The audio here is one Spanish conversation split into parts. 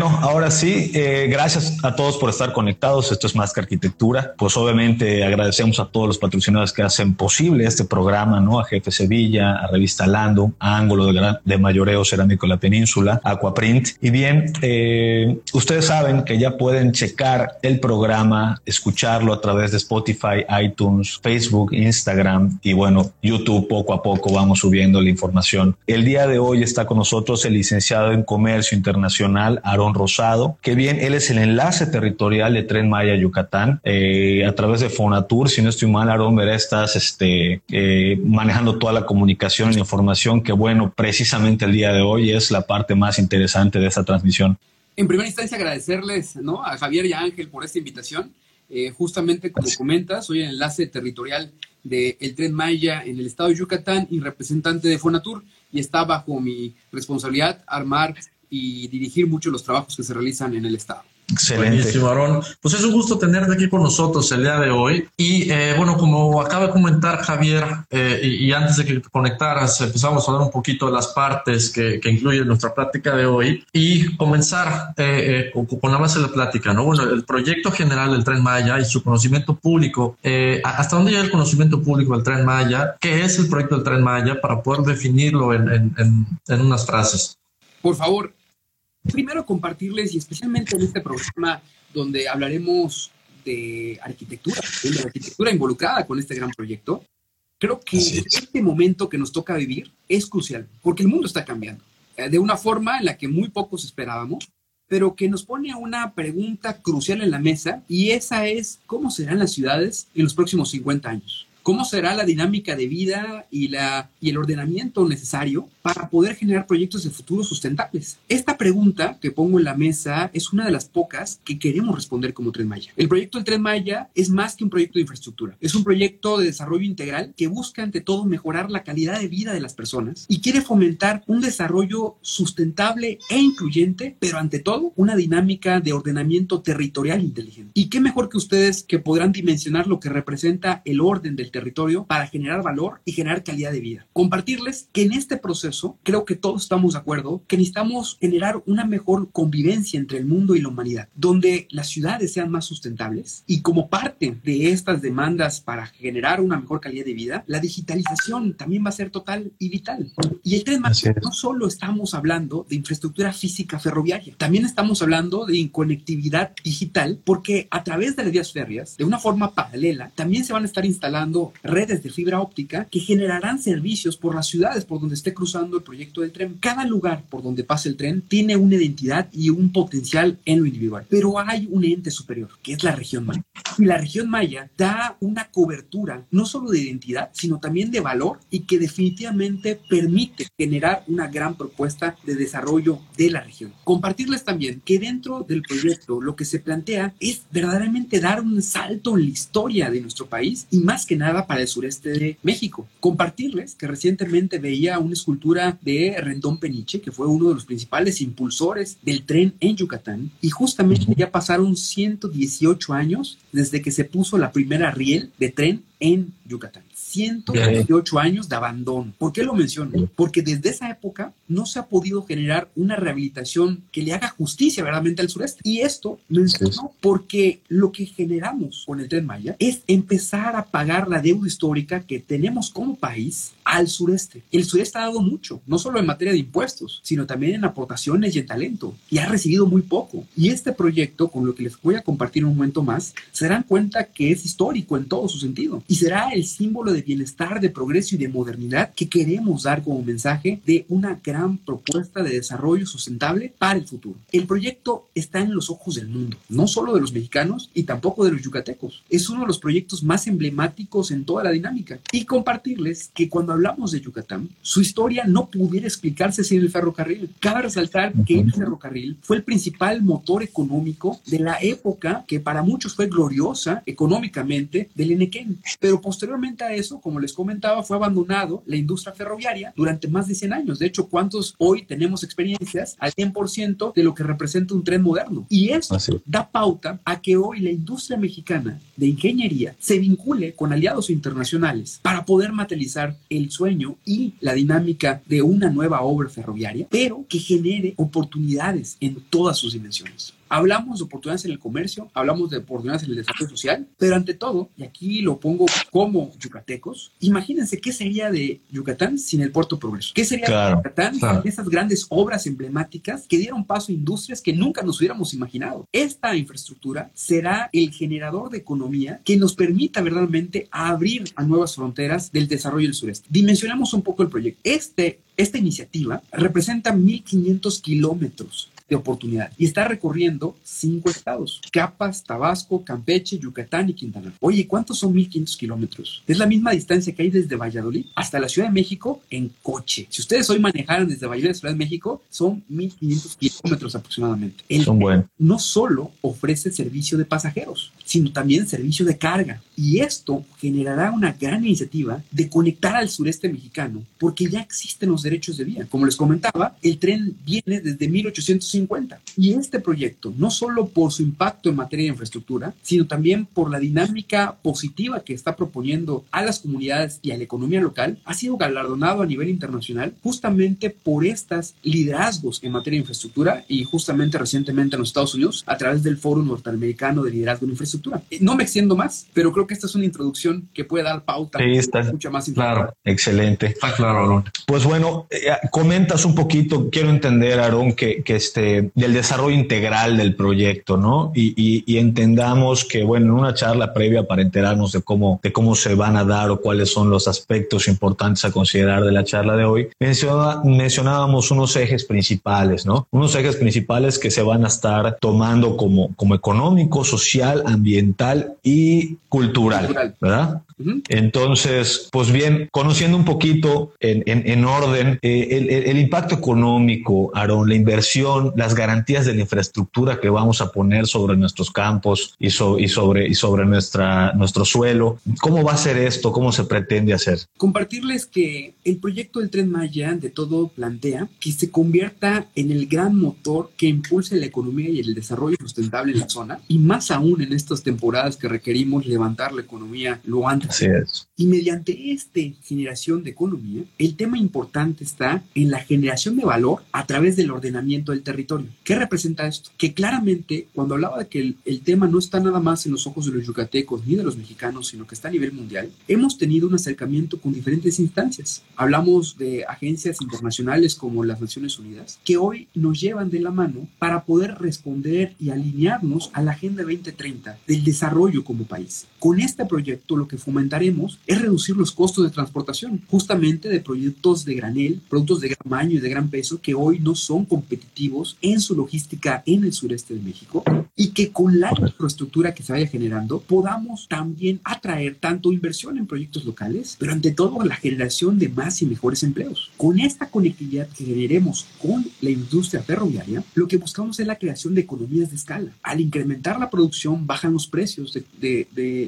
Bueno, ahora sí, eh, gracias a todos por estar conectados. Esto es Más que Arquitectura. Pues obviamente agradecemos a todos los patrocinadores que hacen posible este programa, ¿no? A Jefe Sevilla, a Revista Lando, a Ángulo de, de Mayoreo Cerámico de la Península, Aquaprint. Y bien, eh, ustedes saben que ya pueden checar el programa, escucharlo a través de Spotify, iTunes, Facebook, Instagram y bueno, YouTube. Poco a poco vamos subiendo la información. El día de hoy está con nosotros el licenciado en Comercio Internacional Aarón Rosado, que bien, él es el enlace territorial de Tren Maya Yucatán, eh, a través de Fonatur, si no estoy mal, Aarón, verá, estás este, eh, manejando toda la comunicación y la información, que bueno, precisamente el día de hoy es la parte más interesante de esta transmisión. En primera instancia, agradecerles ¿no? a Javier y a Ángel por esta invitación. Eh, justamente como comentas, soy el enlace territorial del Tren Maya en el estado de Yucatán y representante de Fonatur y está bajo mi responsabilidad armar y dirigir mucho los trabajos que se realizan en el Estado. Excelente. Buenísimo, Aaron. Pues es un gusto tenerte aquí con nosotros el día de hoy. Y eh, bueno, como acaba de comentar Javier, eh, y, antes de que te conectaras, empezamos a hablar un poquito de las partes que, que incluye nuestra plática de hoy y comenzar eh, con, la base de la plática, ¿no? Bueno, el proyecto general del Tren Maya y su conocimiento público. ¿Hasta dónde llega el conocimiento público del Tren Maya? ¿Qué es el proyecto del Tren Maya? Para poder definirlo en, en, en, en unas frases. Por favor, primero compartirles, y especialmente en este programa donde hablaremos de arquitectura, de arquitectura involucrada con este gran proyecto, creo que este momento que nos toca vivir es crucial, porque el mundo está cambiando eh, de una forma en la que muy pocos esperábamos, pero que nos pone una pregunta crucial en la mesa, y esa es, ¿cómo serán las ciudades en los próximos 50 años? ¿Cómo será la dinámica de vida y, la, y el ordenamiento necesario para poder generar proyectos de futuro sustentables? Esta pregunta que pongo en la mesa es una de las pocas que queremos responder como Tren Maya. El proyecto del Tren Maya es más que un proyecto de infraestructura, es un proyecto de desarrollo integral que busca ante todo mejorar la calidad de vida de las personas y quiere fomentar un desarrollo sustentable e incluyente, pero ante todo una dinámica de ordenamiento territorial inteligente. ¿Y qué mejor que ustedes que podrán dimensionar lo que representa el orden del territorio para generar valor y generar calidad de vida. Compartirles que en este proceso creo que todos estamos de acuerdo que necesitamos generar una mejor convivencia entre el mundo y la humanidad, donde las ciudades sean más sustentables y como parte de estas demandas para generar una mejor calidad de vida, la digitalización también va a ser total y vital. Y el tren más no solo estamos hablando de infraestructura física ferroviaria, también estamos hablando de conectividad digital porque a través de las vías férreas, de una forma paralela, también se van a estar instalando redes de fibra óptica que generarán servicios por las ciudades por donde esté cruzando el proyecto del tren. Cada lugar por donde pase el tren tiene una identidad y un potencial en lo individual, pero hay un ente superior, que es la región maya. Y la región maya da una cobertura no solo de identidad, sino también de valor y que definitivamente permite generar una gran propuesta de desarrollo de la región. Compartirles también que dentro del proyecto lo que se plantea es verdaderamente dar un salto en la historia de nuestro país y más que nada para el sureste de México. Compartirles que recientemente veía una escultura de Rendón Peniche, que fue uno de los principales impulsores del tren en Yucatán, y justamente ya pasaron 118 años desde que se puso la primera riel de tren en Yucatán. 128 años de abandono. ¿Por qué lo menciono? Porque desde esa época no se ha podido generar una rehabilitación que le haga justicia verdaderamente al sureste. Y esto menciono porque lo que generamos con el Tren Maya es empezar a pagar la deuda histórica que tenemos como país al sureste. El sureste ha dado mucho, no solo en materia de impuestos, sino también en aportaciones y en talento, y ha recibido muy poco. Y este proyecto, con lo que les voy a compartir un momento más, se darán cuenta que es histórico en todo su sentido y será el símbolo de bienestar, de progreso y de modernidad que queremos dar como mensaje de una gran propuesta de desarrollo sustentable para el futuro. El proyecto está en los ojos del mundo, no solo de los mexicanos y tampoco de los yucatecos. Es uno de los proyectos más emblemáticos en toda la dinámica. Y compartirles que cuando hablamos de Yucatán, su historia no pudiera explicarse sin el ferrocarril. Cabe resaltar que el ferrocarril fue el principal motor económico de la época que para muchos fue gloriosa económicamente del Enequén. Pero posteriormente a eso, como les comentaba, fue abandonado la industria ferroviaria durante más de 100 años. De hecho, ¿cuántos hoy tenemos experiencias al 100% de lo que representa un tren moderno? Y eso da pauta a que hoy la industria mexicana de ingeniería se vincule con aliados internacionales para poder materializar el sueño y la dinámica de una nueva obra ferroviaria, pero que genere oportunidades en todas sus dimensiones. Hablamos de oportunidades en el comercio, hablamos de oportunidades en el desarrollo social, pero ante todo, y aquí lo pongo como yucatecos, imagínense qué sería de Yucatán sin el Puerto Progreso. ¿Qué sería de Yucatán sin esas grandes obras emblemáticas que dieron paso a industrias que nunca nos hubiéramos imaginado? Esta infraestructura será el generador de economía que nos permita verdaderamente abrir a nuevas fronteras del desarrollo del sureste. Dimensionamos un poco el proyecto. Este, esta iniciativa representa 1.500 kilómetros de oportunidad y está recorriendo cinco estados, Capas, Tabasco, Campeche, Yucatán y Quintana. Oye, ¿cuántos son 1500 kilómetros? Es la misma distancia que hay desde Valladolid hasta la Ciudad de México en coche. Si ustedes hoy manejaran desde Valladolid a Ciudad de México, son 1500 kilómetros aproximadamente. El son buenos. No solo ofrece servicio de pasajeros, sino también servicio de carga. Y esto generará una gran iniciativa de conectar al sureste mexicano, porque ya existen los derechos de vía. Como les comentaba, el tren viene desde 1850 y este proyecto, no solo por su impacto en materia de infraestructura, sino también por la dinámica positiva que está proponiendo a las comunidades y a la economía local, ha sido galardonado a nivel internacional justamente por estos liderazgos en materia de infraestructura y justamente recientemente en los Estados Unidos a través del Foro Norteamericano de Liderazgo en Infraestructura. Eh, no me extiendo más, pero creo que esta es una introducción que puede dar pauta sí, está, mucha más Claro, excelente. Está claro, Aaron. Pues bueno, eh, comentas un poquito, quiero entender, Aaron, que, que este del desarrollo integral del proyecto, ¿no? Y, entendamos que, bueno, en una charla previa para enterarnos de cómo, de cómo se van a dar o cuáles son los aspectos importantes a considerar de la charla de hoy, mencionábamos unos ejes principales, ¿no? Unos ejes principales que se van a estar tomando como, como económico, social, ambiental y cultural, ¿verdad? Entonces, pues bien, conociendo un poquito en, orden eh, el, impacto económico, Aaron, la inversión, las garantías de la infraestructura que vamos a poner sobre nuestros campos y, y, sobre, y sobre nuestra, nuestro suelo, ¿cómo va a ser esto? ¿Cómo se pretende hacer? Compartirles que el proyecto del Tren Maya de todo plantea que se convierta en el gran motor que impulse la economía y el desarrollo sustentable en la zona y más aún en estas temporadas que requerimos levantar la economía lo antes Así es. Y mediante esta generación de economía, el tema importante está en la generación de valor a través del ordenamiento del territorio. ¿Qué representa esto? Que claramente, cuando hablaba de que el, el tema no está nada más en los ojos de los yucatecos ni de los mexicanos, sino que está a nivel mundial, hemos tenido un acercamiento con diferentes instancias. Hablamos de agencias internacionales como las Naciones Unidas, que hoy nos llevan de la mano para poder responder y alinearnos a la Agenda 2030 del desarrollo como país. Con este proyecto lo que fomentaremos es reducir los costos de transportación, justamente de productos de granel, productos de gran tamaño y de gran peso que hoy no son competitivos en su logística en el sureste de México y que con la infraestructura que se vaya generando podamos también atraer tanto inversión en proyectos locales, pero ante todo la generación de más y mejores empleos. Con esta conectividad que generemos con la industria ferroviaria, lo que buscamos es la creación de economías de escala. Al incrementar la producción, bajan los precios de, de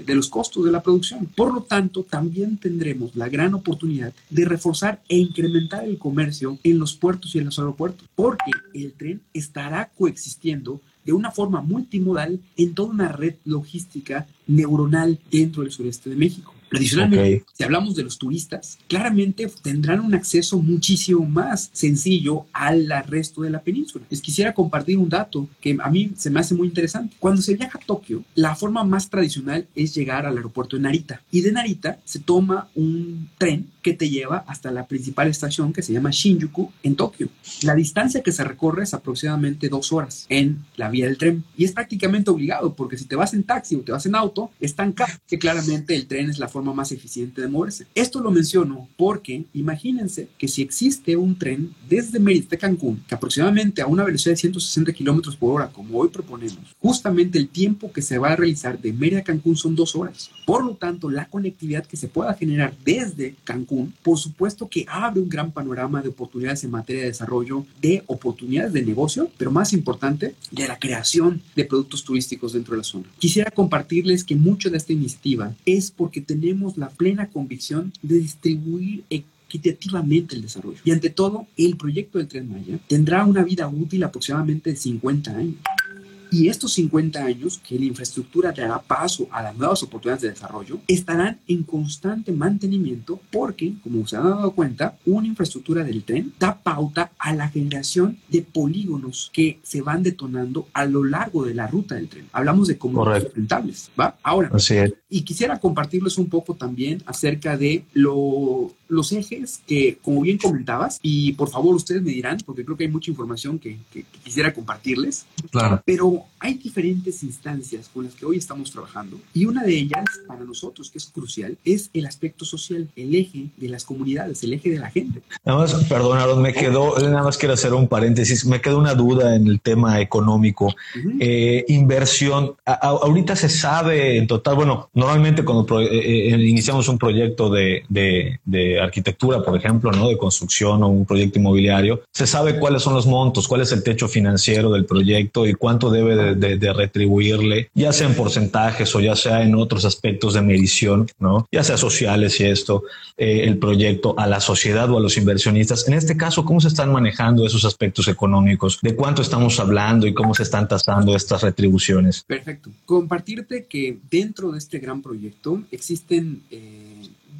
de, los costos de la producción. Por lo tanto, también tendremos la gran oportunidad de reforzar e incrementar el comercio en los puertos y en los aeropuertos, porque el tren estará coexistiendo de una forma multimodal en toda una red logística neuronal dentro del sureste de México. Adicionalmente, si hablamos de los turistas, claramente tendrán un acceso muchísimo más sencillo al resto de la península. Les quisiera compartir un dato que a mí se me hace muy interesante. Cuando se viaja a Tokio, la forma más tradicional es llegar al aeropuerto de Narita. Y de Narita se toma un tren que te lleva hasta la principal estación que se llama Shinjuku en Tokio. La distancia que se recorre es aproximadamente dos horas en la vía del tren. Y es prácticamente obligado porque si te vas en taxi o te vas en auto, es tan caro que claramente el tren es la forma más eficiente de moverse. Esto lo menciono porque imagínense que si existe un tren desde Mérida a Cancún, que aproximadamente a una velocidad de 160 kilómetros por hora, como hoy proponemos, justamente el tiempo que se va a realizar de Mérida a Cancún son dos horas. Por lo tanto, la conectividad que se pueda generar desde Cancún, por supuesto que abre un gran panorama de oportunidades en materia de desarrollo, de oportunidades de negocio, pero más importante, de la creación de productos turísticos dentro de la zona. Quisiera compartirles que mucho de esta iniciativa es porque tenemos la plena convicción de distribuir equitativamente el desarrollo. Y ante todo, el proyecto del Tren Maya tendrá una vida útil aproximadamente de 50 años. Y estos 50 años que la infraestructura dará paso a las nuevas oportunidades de desarrollo estarán en constante mantenimiento porque, como se han dado cuenta, una infraestructura del tren da pauta a la generación de polígonos que se van detonando a lo largo de la ruta del tren. Hablamos de comunidades rentables, ¿va? Ahora, y quisiera compartirles un poco también acerca de lo los ejes que, como bien comentabas, y por favor ustedes me dirán, porque creo que hay mucha información que, quisiera compartirles, claro. pero hay diferentes instancias con las que hoy estamos trabajando y una de ellas para nosotros que es crucial es el aspecto social, el eje de las comunidades, el eje de la gente. Nada más, perdón, me quedó, nada más quiero hacer un paréntesis, me quedó una duda en el tema económico. Eh, inversión, ahorita se sabe en total, bueno, normalmente cuando eh, eh, iniciamos un proyecto de, de, de arquitectura, por ejemplo, ¿no? de construcción o un proyecto inmobiliario, se sabe cuáles son los montos, cuál es el techo financiero del proyecto y cuánto debe de, retribuirle, ya sea en porcentajes o ya sea en otros aspectos de medición, ¿no? ya sea sociales y esto, eh, el proyecto a la sociedad o a los inversionistas. En este caso, ¿cómo se están manejando esos aspectos económicos? ¿De cuánto estamos hablando y cómo se están tasando estas retribuciones? Perfecto. Compartirte que dentro de este gran proyecto existen... Eh,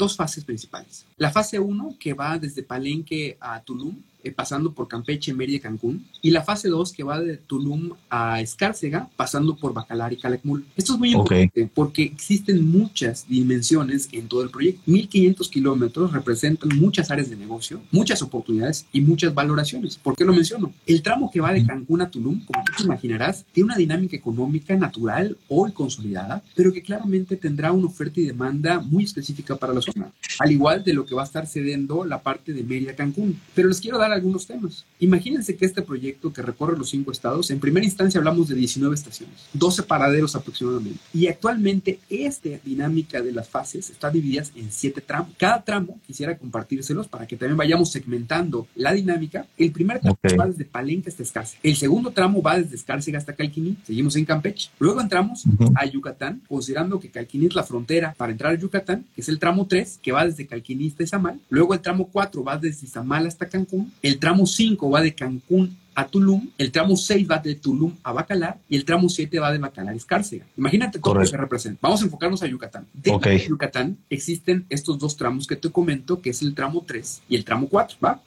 dos fases principales. La fase 1, que va desde Palenque a Tulum, eh, pasando por Campeche, Mérida y Cancún, y la fase 2 que va de Tulum a Escárcega, pasando por Bacalar y Calakmul. Esto es muy importante porque existen muchas dimensiones en todo el proyecto. 1500 kilómetros representan muchas áreas de negocio, muchas oportunidades y muchas valoraciones. ¿Por qué lo menciono? El tramo que va de Cancún a Tulum, como tú te imaginarás, tiene una dinámica económica natural hoy consolidada, pero que claramente tendrá una oferta y demanda muy específica para la zona, al igual de lo que va a estar cediendo la parte de Mérida Cancún. Pero les quiero dar algunos temas. Imagínense que este proyecto que recorre los cinco estados, en primera instancia hablamos de 19 estaciones, 12 paraderos aproximadamente. Y actualmente esta dinámica de las fases está dividida en siete tramos. Cada tramo quisiera compartírselos para que también vayamos segmentando la dinámica. El primer tramo va desde Palenque hasta Escárcega. El segundo tramo va desde Escárcega hasta Calquiní. Seguimos en Campeche. Luego entramos a Yucatán, considerando que Calquiní es la frontera para entrar a Yucatán, que es el tramo 3, que va desde Calquiní hasta Izamal. Luego el tramo 4 va desde Izamal hasta Cancún. El tramo 5 va de Cancún a Tulum, el tramo 6 va de Tulum a Bacalar y el tramo 7 va de Bacalar a Escárcega. Imagínate todo lo que se representa. Vamos a enfocarnos a Yucatán. De Yucatán existen estos dos tramos que te comento, que es el tramo 3 y el tramo 4, ¿va?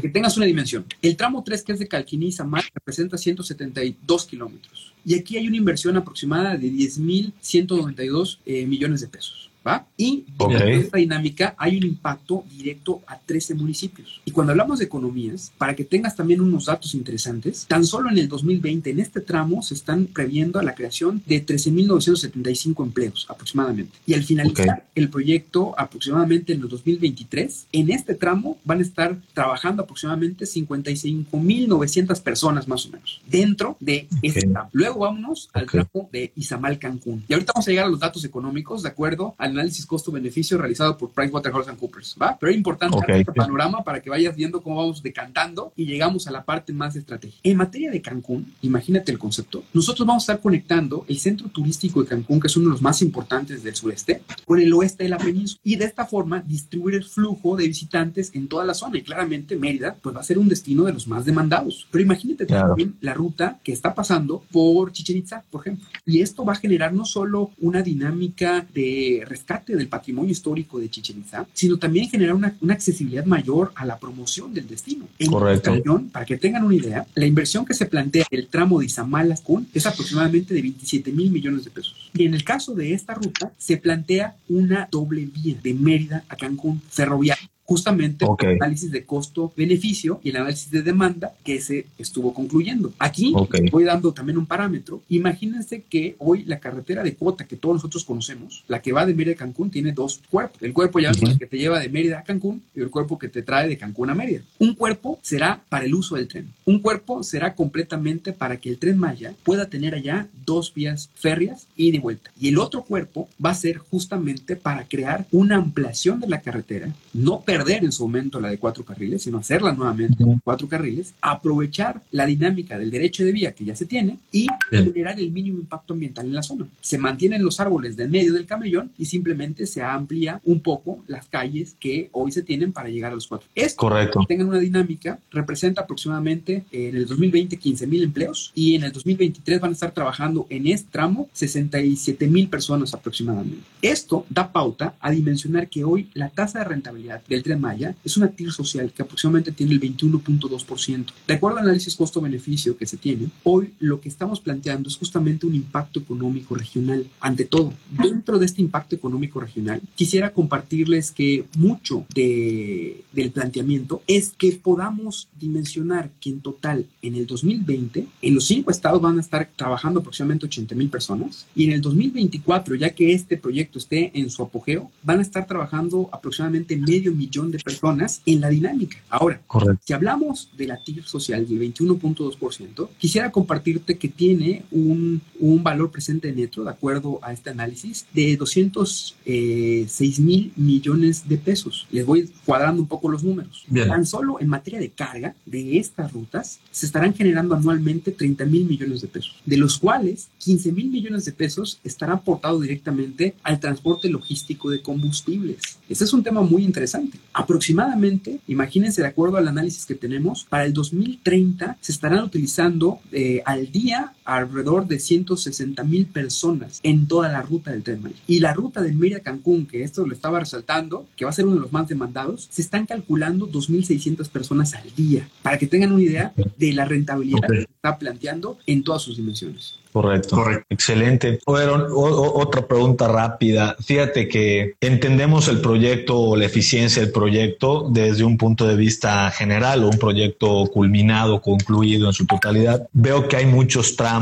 Que tengas una dimensión. El tramo 3, que es de Calquiní y Samar, representa 172 kilómetros. Y aquí hay una inversión aproximada de 10.192 eh, millones de pesos. Y en esta dinámica hay un impacto directo a 13 municipios. Y cuando hablamos de economías, para que tengas también unos datos interesantes, tan solo en el 2020, en este tramo, se están previendo a la creación de 13.975 empleos aproximadamente. Y al finalizar el proyecto, aproximadamente en el 2023, en este tramo van a estar trabajando aproximadamente 55.900 personas más o menos dentro de este tramo. Luego vámonos al tramo de Izamal Cancún. Y ahorita vamos a llegar a los datos económicos de acuerdo al análisis costo-beneficio realizado por PricewaterhouseCoopers, ¿va? Pero es importante este panorama para que vayas viendo cómo vamos decantando y llegamos a la parte más estratégica. En materia de Cancún, imagínate el concepto, nosotros vamos a estar conectando el centro turístico de Cancún, que es uno de los más importantes del sureste, con el oeste de la península y de esta forma distribuir el flujo de visitantes en toda la zona y claramente Mérida pues va a ser un destino de los más demandados. Pero imagínate también la ruta que está pasando por Chichen Itza, por ejemplo. Y esto va a generar no solo una dinámica de rescate del patrimonio histórico de Chichen Itza, sino también generar una, una accesibilidad mayor a la promoción del destino. En Correcto. Para que tengan una idea, la inversión que se plantea el tramo de Izamal a Cancún es aproximadamente de 27 mil millones de pesos. Y en el caso de esta ruta, se plantea una doble vía de Mérida a Cancún ferroviaria justamente el análisis de costo-beneficio y el análisis de demanda que se estuvo concluyendo. Aquí voy dando también un parámetro. Imagínense que hoy la carretera de cuota que todos nosotros conocemos, la que va de Mérida a Cancún, tiene dos cuerpos. El cuerpo ya que te lleva de Mérida a Cancún y el cuerpo que te trae de Cancún a Mérida. Un cuerpo será para el uso del tren. Un cuerpo será completamente para que el tren Maya pueda tener allá dos vías férreas y de vuelta. Y el otro cuerpo va a ser justamente para crear una ampliación de la carretera, no perder en su momento la de cuatro carriles, sino hacerla nuevamente cuatro carriles, aprovechar la dinámica del derecho de vía que ya se tiene y generar el mínimo impacto ambiental en la zona. Se mantienen los árboles del medio del camellón y simplemente se amplía un poco las calles que hoy se tienen para llegar a los cuatro. Esto, Correcto. tengan una dinámica, representa aproximadamente en el 2020 15 mil empleos y en el 2023 van a estar trabajando en este tramo 67 mil personas aproximadamente. Esto da pauta a dimensionar que hoy la tasa de rentabilidad del Tren Maya es una TIR social que aproximadamente tiene el 21.2%. De acuerdo al análisis costo-beneficio que se tiene, hoy lo que estamos planteando es justamente un impacto económico regional. Ante todo, dentro de este impacto económico regional, quisiera compartirles que mucho de, del planteamiento es que podamos dimensionar que en total en el 2020, en los cinco estados van a estar trabajando aproximadamente 80 mil personas y en el 2024, ya que este proyecto esté en su apogeo, van a estar trabajando aproximadamente medio millón de personas en la dinámica. Ahora, si hablamos de la TIR social del 21.2%, quisiera compartirte que tiene un, un, valor presente neto, de acuerdo a este análisis, de 206 eh, mil millones de pesos. Les voy cuadrando un poco los números. Tan solo en materia de carga de estas rutas, se estarán generando anualmente 30 mil millones de pesos, de los cuales 15 mil millones de pesos estarán aportados directamente al transporte logístico de combustibles. Este es un tema muy interesante. Aproximadamente, imagínense de acuerdo al análisis que tenemos, para el 2030 se estarán utilizando eh, al día alrededor de 160 mil personas en toda la ruta del tren Maya. Y la ruta del Mérida Cancún, que esto lo estaba resaltando, que va a ser uno de los más demandados, se están calculando 2.600 personas al día, para que tengan una idea de la rentabilidad que está planteando en todas sus dimensiones. Correcto. Correcto. Excelente. Bueno, otra pregunta rápida. Fíjate que entendemos el proyecto o la eficiencia del proyecto desde un punto de vista general o un proyecto culminado, concluido en su totalidad. Veo que hay muchos tramos.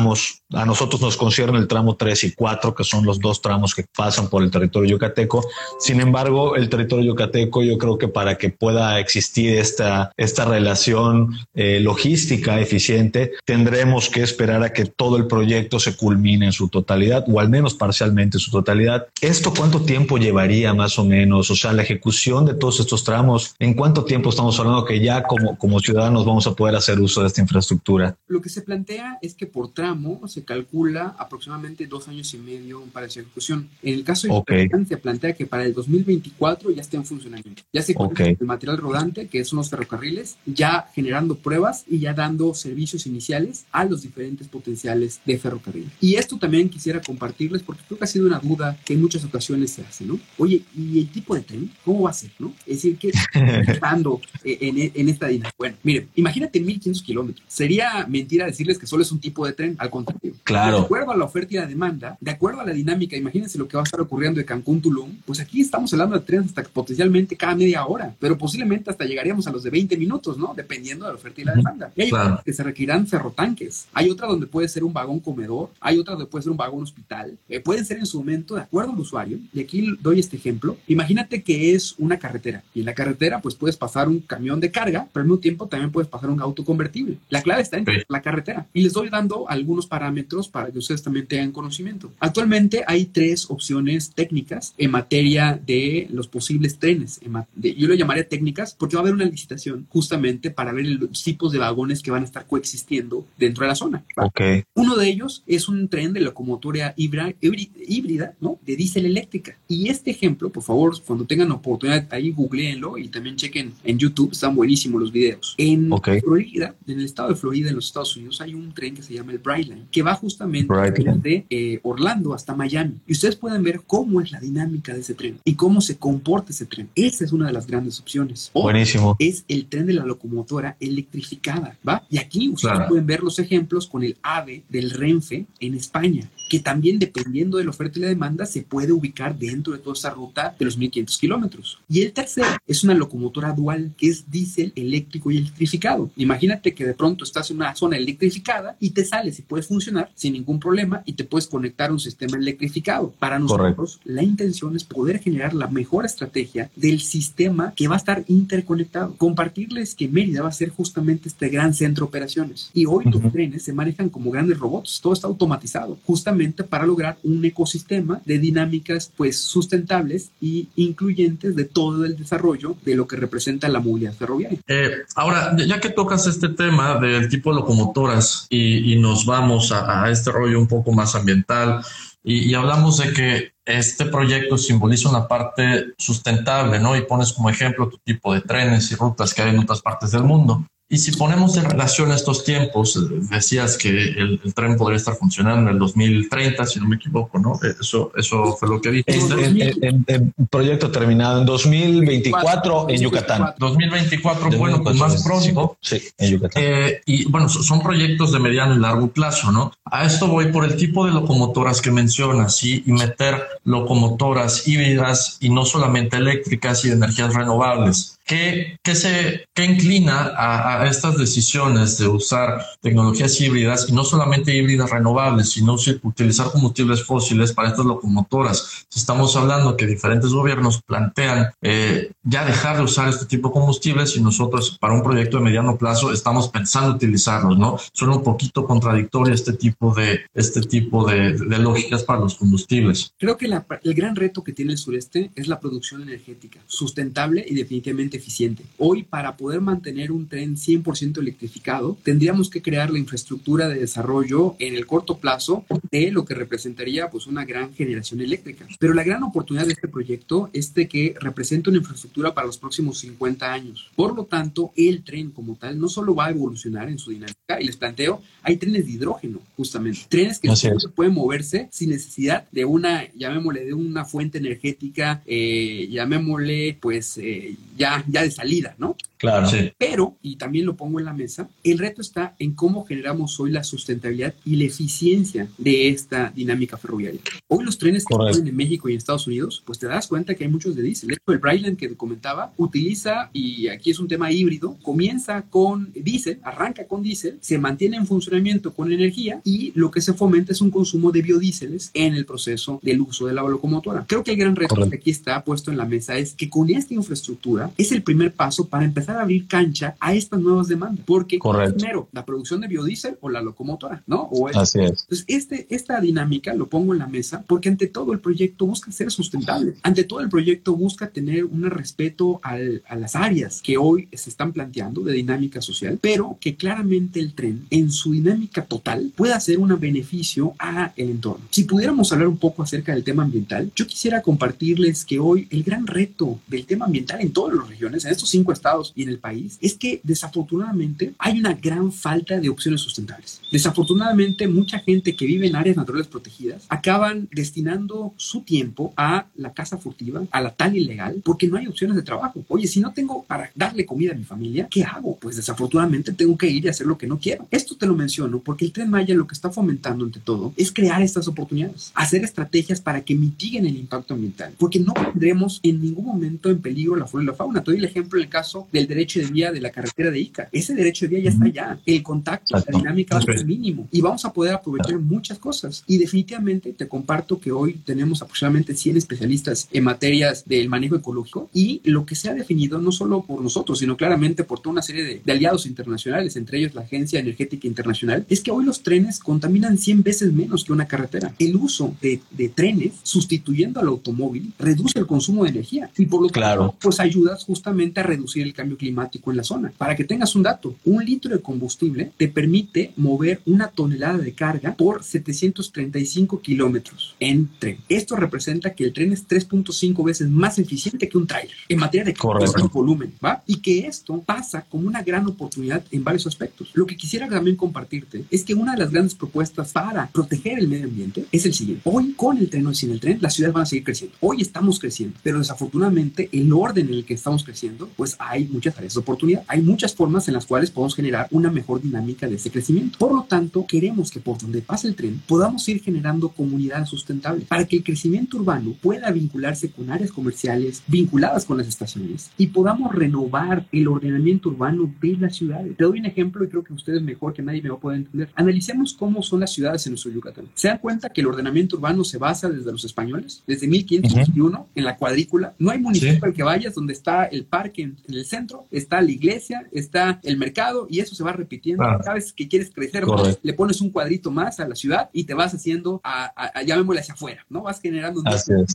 A nosotros nos concierne el tramo 3 y 4, que son los dos tramos que pasan por el territorio yucateco. Sin embargo, el territorio yucateco, yo creo que para que pueda existir esta, esta relación eh, logística eficiente, tendremos que esperar a que todo el proyecto se culmine en su totalidad o al menos parcialmente en su totalidad. ¿Esto cuánto tiempo llevaría más o menos? O sea, la ejecución de todos estos tramos, ¿en cuánto tiempo estamos hablando que ya como, como ciudadanos vamos a poder hacer uso de esta infraestructura? Lo que se plantea es que por tramo se calcula aproximadamente dos años y medio para su ejecución. En el caso de okay. se plantea que para el 2024 ya esté en funcionamiento. Ya se okay. el material rodante, que son los ferrocarriles, ya generando pruebas y ya dando servicios iniciales a los diferentes potenciales de ferrocarriles y esto también quisiera compartirles porque creo que ha sido una duda que en muchas ocasiones se hace, ¿no? Oye, ¿y el tipo de tren? ¿Cómo va a ser, no? Es decir, ¿qué está pasando en, en, esta dinámica? Bueno, miren, imagínate 1500 kilómetros. Sería mentira decirles que solo es un tipo de tren, al contrario. Claro. De acuerdo a la oferta y la demanda, de acuerdo a la dinámica, imagínense lo que va a estar ocurriendo de Cancún, Tulum, pues aquí estamos hablando de trenes hasta potencialmente cada media hora, pero posiblemente hasta llegaríamos a los de 20 minutos, ¿no? Dependiendo de la oferta y la demanda. Y hay claro. que se requerirán ferrotanques. Hay otra donde puede ser un vagón comer hay otra donde puede ser un vagón hospital, eh, pueden ser en su momento de acuerdo al usuario, y aquí doy este ejemplo, imagínate que es una carretera, y en la carretera pues puedes pasar un camión de carga, pero al mismo tiempo también puedes pasar un auto convertible. La clave está en la carretera, y les doy dando algunos parámetros para que ustedes también tengan conocimiento. Actualmente hay tres opciones técnicas en materia de los posibles trenes. yo lo llamaría técnicas porque va a haber una licitación justamente para ver los tipos de vagones que van a estar coexistiendo dentro de la zona. Okay. Uno de ellos es un tren de locomotora híbrida, ¿no? De diésel eléctrica. Y este ejemplo, por favor, cuando tengan oportunidad, ahí googleenlo y también chequen en YouTube, están buenísimos los videos. En Florida, en el estado de Florida, en los Estados Unidos, hay un tren que se llama el Bright Que va justamente de eh, Orlando hasta Miami. Y ustedes pueden ver cómo es la dinámica de ese tren y cómo se comporta ese tren. Esa es una de las grandes opciones. Buenísimo. Es el tren de la locomotora electrificada, ¿va? Y aquí ustedes pueden ver los ejemplos con el AVE del Renfe en España que también dependiendo de la oferta y la demanda se puede ubicar dentro de toda esa ruta de los 1500 kilómetros. Y el tercero es una locomotora dual que es diésel eléctrico y electrificado. Imagínate que de pronto estás en una zona electrificada y te sales y puedes funcionar sin ningún problema y te puedes conectar a un sistema electrificado. Para nosotros, la intención es poder generar la mejor estrategia del sistema que va a estar interconectado. Compartirles que Mérida va a ser justamente este gran centro de operaciones. Y hoy los trenes se manejan como grandes robots, todo está automatizado. Justamente para lograr un ecosistema de dinámicas pues sustentables y incluyentes de todo el desarrollo de lo que representa la movilidad ferroviaria. Eh, ahora, ya que tocas este tema del tipo de locomotoras y, nos vamos a, este rollo un poco más ambiental y, y hablamos de que este proyecto simboliza una parte sustentable, ¿no? Y pones como ejemplo tu tipo de trenes y rutas que hay en otras partes del mundo. Y si ponemos en relación estos tiempos, decías que el, tren podría estar funcionando en el 2030, si no me equivoco, ¿no? Eso, eso fue lo que dijiste. El, proyecto terminado en 2024 en Yucatán. 2024, bueno, pues más pronto. Sí, en Yucatán. Eh, y bueno, son proyectos de mediano y largo plazo, ¿no? A esto voy por el tipo de locomotoras que mencionas, ¿sí? Y meter locomotoras híbridas y no solamente eléctricas y de energías renovables. ¿Qué, qué se, qué inclina a, a, estas decisiones de usar tecnologías híbridas y no solamente híbridas renovables, sino utilizar combustibles fósiles para estas locomotoras? Estamos hablando que diferentes gobiernos plantean eh, ya dejar de usar este tipo de combustibles y nosotros para un proyecto de mediano plazo estamos pensando utilizarlos, ¿no? Suena un poquito contradictorio este tipo de, este tipo de, de lógicas para los combustibles. Creo que la, el gran reto que tiene el sureste es la producción energética sustentable y definitivamente eficiente. Hoy, para poder mantener un tren 100% electrificado, tendríamos que crear la infraestructura de desarrollo en el corto plazo de lo que representaría pues una gran generación eléctrica. Pero la gran oportunidad de este proyecto es de que representa una infraestructura para los próximos 50 años. Por lo tanto, el tren como tal no solo va a evolucionar en su dinámica, y les planteo, hay trenes de hidrógeno, justamente. Trenes que pueden moverse sin necesidad de una, llamémosle, de una fuente energética, eh, llamémosle, pues, eh, ya ya de salida, ¿no? Claro. Pero, y también lo pongo en la mesa, el reto está en cómo generamos hoy la sustentabilidad y la eficiencia de esta dinámica ferroviaria. Hoy los trenes que están en México y en Estados Unidos, pues te das cuenta que hay muchos de diésel. El Brightland que comentaba utiliza, y aquí es un tema híbrido, comienza con diésel, arranca con diésel, se mantiene en funcionamiento con energía y lo que se fomenta es un consumo de biodíseles en el proceso del uso de la locomotora. Creo que el gran reto que aquí está puesto en la mesa es que con esta infraestructura es el primer paso para empezar abrir cancha a estas nuevas demandas. Porque primero, la producción de biodiesel o la locomotora, ¿no? O Así es. Entonces, este, esta dinámica lo pongo en la mesa porque ante todo el proyecto busca ser sustentable. Ante todo el proyecto busca tener un respeto al, a las áreas que hoy se están planteando de dinámica social, pero que claramente el tren en su dinámica total pueda ser un beneficio a el entorno. Si pudiéramos hablar un poco acerca del tema ambiental, yo quisiera compartirles que hoy el gran reto del tema ambiental en todas las regiones, en estos cinco estados y en el país es que desafortunadamente hay una gran falta de opciones sustentables. Desafortunadamente mucha gente que vive en áreas naturales protegidas acaban destinando su tiempo a la casa furtiva, a la tal ilegal, porque no hay opciones de trabajo. Oye, si no tengo para darle comida a mi familia, ¿qué hago? Pues desafortunadamente tengo que ir y hacer lo que no quiero. Esto te lo menciono porque el Tren Maya lo que está fomentando ante todo es crear estas oportunidades, hacer estrategias para que mitiguen el impacto ambiental, porque no pondremos en ningún momento en peligro la flora y la fauna. Te doy el ejemplo en el caso del derecho de vía de la carretera de Ica. Ese derecho de vía ya está allá. El contacto, la dinámica va a ser mínimo y vamos a poder aprovechar muchas cosas. Y definitivamente te comparto que hoy tenemos aproximadamente 100 especialistas en materias del manejo ecológico y lo que se ha definido no solo por nosotros, sino claramente por toda una serie de, de aliados internacionales, entre ellos la Agencia Energética Internacional, es que hoy los trenes contaminan 100 veces menos que una carretera. El uso de, de trenes sustituyendo al automóvil reduce el consumo de energía y por lo tanto, pues ayudas justamente a reducir el cambio cambio climático en la zona. Para que tengas un dato, un litro de combustible te permite mover una tonelada de carga por 735 kilómetros en tren. Esto representa que el tren es 3.5 veces más eficiente que un tráiler en materia de volumen, ¿va? Y que esto pasa como una gran oportunidad en varios aspectos. Lo que quisiera también compartirte es que una de las grandes propuestas para proteger el medio ambiente es el siguiente. Hoy, con el tren o sin el tren, las ciudades van a seguir creciendo. Hoy estamos creciendo, pero desafortunadamente el orden en el que estamos creciendo, pues hay muchas áreas de oportunidad. Hay muchas formas en las cuales podemos generar una mejor dinámica de ese crecimiento. Por lo tanto, queremos que por donde pase el tren podamos ir generando comunidades sustentables para que el crecimiento urbano pueda vincularse con áreas comerciales vinculadas con las estaciones y podamos renovar el ordenamiento urbano de las ciudades. Te doy un ejemplo y creo que ustedes mejor que nadie me a poder entender. Analicemos cómo son las ciudades en nuestro Yucatán. ¿Se dan cuenta que el ordenamiento urbano se basa desde los españoles? Desde 1521, en la cuadrícula. No hay municipio al que vayas donde está el parque en, el centro, está la iglesia, está el mercado y eso se va repitiendo. Cada vez que quieres crecer le pones un cuadrito más a la ciudad y te vas haciendo, a, a, llamémosle hacia afuera, ¿no? Vas generando.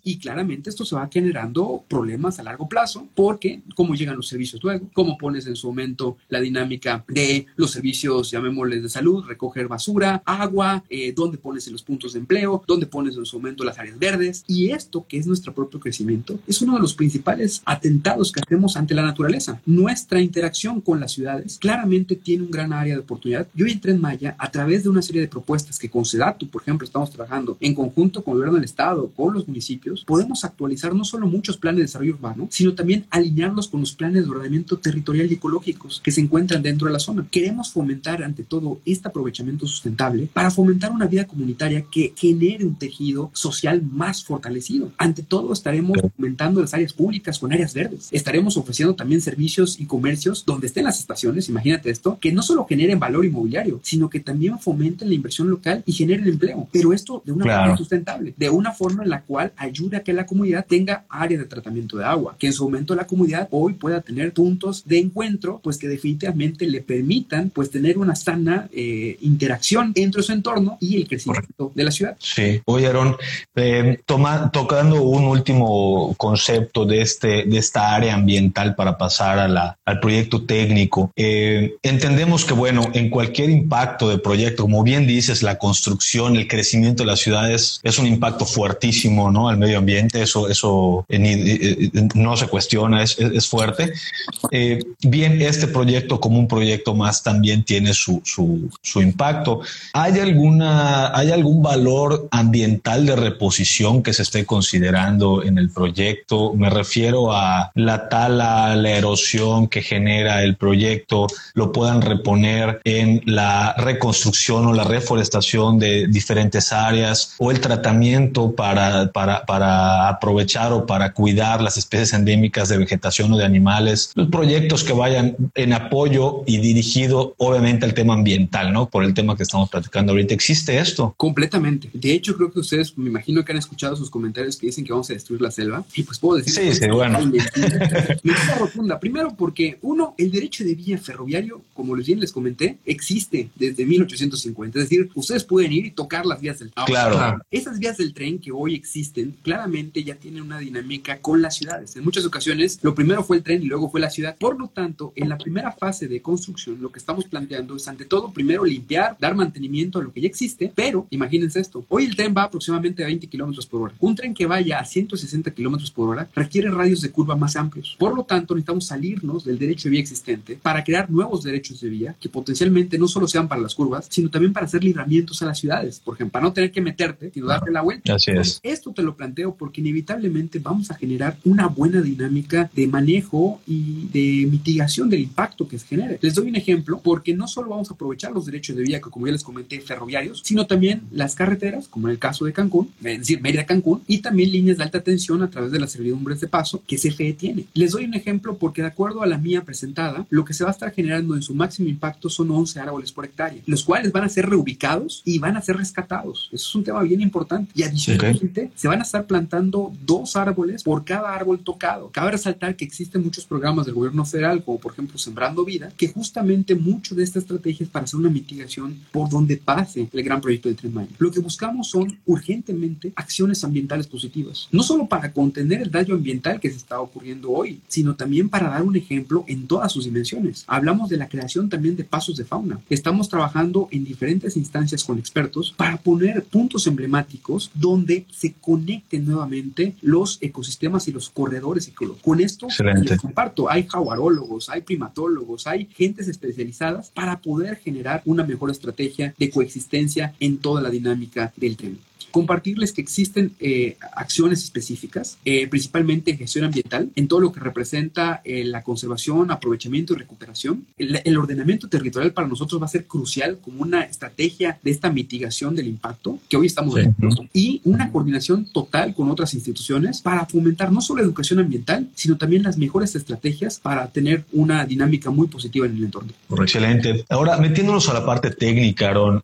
Y claramente esto se va generando problemas a largo plazo porque cómo llegan los servicios luego, cómo pones en su momento la dinámica de los servicios, llamémosles de salud, recoger basura, agua, eh, dónde pones en los puntos de empleo, dónde pones en su momento las áreas verdes. Y esto, que es nuestro propio crecimiento, es uno de los principales atentados que hacemos ante la naturaleza. Nuestra interacción con las ciudades claramente tiene un gran área de oportunidad. Yo entré en Maya a través de una serie de propuestas que con Sedatu, por ejemplo, estamos trabajando en conjunto con el gobierno del Estado, con los municipios, podemos actualizar no solo muchos planes de desarrollo urbano, sino también alinearlos con los planes de ordenamiento territorial y ecológicos que se encuentran dentro de la zona. Queremos fomentar ante todo este aprovechamiento sustentable para fomentar una vida comunitaria que genere un tejido social más fortalecido. Ante todo estaremos fomentando las áreas públicas con áreas verdes. Estaremos ofreciendo también servicios y comercios donde estén las estaciones, imagínate esto, que no solo generen valor inmobiliario, sino que también fomenten la inversión local y generen empleo. Pero esto de una forma sustentable, de una forma en la cual ayude a que la comunidad tenga áreas de tratamiento de agua, que en su momento la comunidad hoy pueda tener puntos de encuentro, pues que definitivamente le permitan pues tener una sana eh, interacción entre su entorno y el crecimiento de la ciudad. Sí, oye Aaron, eh, tocando un último concepto de, este, de esta área ambiental para pasar a la, al proyecto técnico, eh, entendemos que bueno, en cualquier impacto de proyecto, como bien dices, la construcción, el crecimiento de las ciudades es un impacto fuertísimo ¿no? al medio ambiente, eso, eso no se cuestiona, es, es fuerte. bien, este proyecto como un proyecto más también tiene su, su, su impacto. ¿Hay, alguna, ¿Hay algún valor ambiental de reposición que se esté considerando en el proyecto? Me refiero a la tala, la erosión que genera el proyecto, lo puedan reponer en la reconstrucción o la reforestación de diferentes áreas o el tratamiento para, para, para aprovechar o para cuidar las especies endémicas de vegetación o de animales, los proyectos que vayan en apoyo y dirigido obviamente al tema ambiental, ¿no? Por el tema que estamos platicando ahorita. ¿Existe esto? Completamente. De hecho, creo que ustedes, me imagino que han escuchado sus comentarios que dicen que vamos a destruir la selva. Y pues puedo decir... Sí, sí, bueno. Mentira rotunda. Primero porque, uno, el derecho de vía ferroviario, como les bien les comenté, existe desde 1850. Es decir, ustedes pueden ir y tocar las vías del tren. Claro. Esas vías del tren que hoy existen, claramente ya tienen una dinámica con las ciudades. En muchas ocasiones, lo primero fue el tren y luego fue la ciudad. Por lo tanto, en la primera fase de construcción, lo que estamos planteando es, ante todo, primero limpiar, dar mantenimiento a lo que ya existe, pero imagínense esto, hoy el tren va aproximadamente a 20 kilómetros por hora. Un tren que vaya a 160 kilómetros por hora requiere radios de curva más amplios. Por lo tanto, necesitamos salirnos del derecho de vía existente para crear nuevos derechos de vía que potencialmente no solo sean para las curvas, sino también para hacer libramientos a las ciudades, por ejemplo, para no tener que meterte, sino darte la vuelta. Así es. Esto te lo planteo porque inevitablemente vamos a generar una buena dinámica de manejo y de mitigación del impacto que se genere. Les doy un ejemplo porque no solo vamos a aprovechar los derechos de vía que, como ya les comenté, ferroviarios, sino también las carreteras, como en el caso de Cancún, es decir, Mérida-Cancún, y también líneas de alta tensión a través de las servidumbres de paso que CFE tiene. Les doy un ejemplo porque, de acuerdo a la mía presentada, lo que se va a estar generando en su máximo impacto son 11 árboles por hectárea, los cuales van a ser reubicados y van a ser rescatados. Eso es un tema bien importante. Y adicionalmente, se van a estar plantando dos árboles por cada árbol tocado. Cabe resaltar que existen muchos programas del gobierno federal, como por ejemplo Sembrando Vida, que justamente mucho de esta estrategia es para hacer una mitigación por donde pase el gran proyecto de Tren Maya. Lo que buscamos son urgentemente acciones ambientales positivas, no solo para contener el daño ambiental que se está ocurriendo hoy, sino también para dar un ejemplo en todas sus dimensiones. Hablamos de la creación también de pasos de fauna. Estamos trabajando en diferentes instancias con expertos para poner puntos emblemáticos donde se conecten nuevamente los ecosistemas y los corredores ecológicos. Con esto les comparto, hay jaguarólogos, hay primatólogos, hay gentes especializadas para poder generar una mejor estrategia de coexistencia en toda la dinámica del tren compartirles que existen eh, acciones específicas, eh, principalmente en gestión ambiental, en todo lo que representa eh, la conservación, aprovechamiento y recuperación. El, ordenamiento territorial para nosotros va a ser crucial como una estrategia de esta mitigación del impacto que hoy estamos viendo y una coordinación total con otras instituciones para fomentar no solo educación ambiental, sino también las mejores estrategias para tener una dinámica muy positiva en el entorno. Excelente. Ahora, metiéndonos a la parte técnica, Aaron,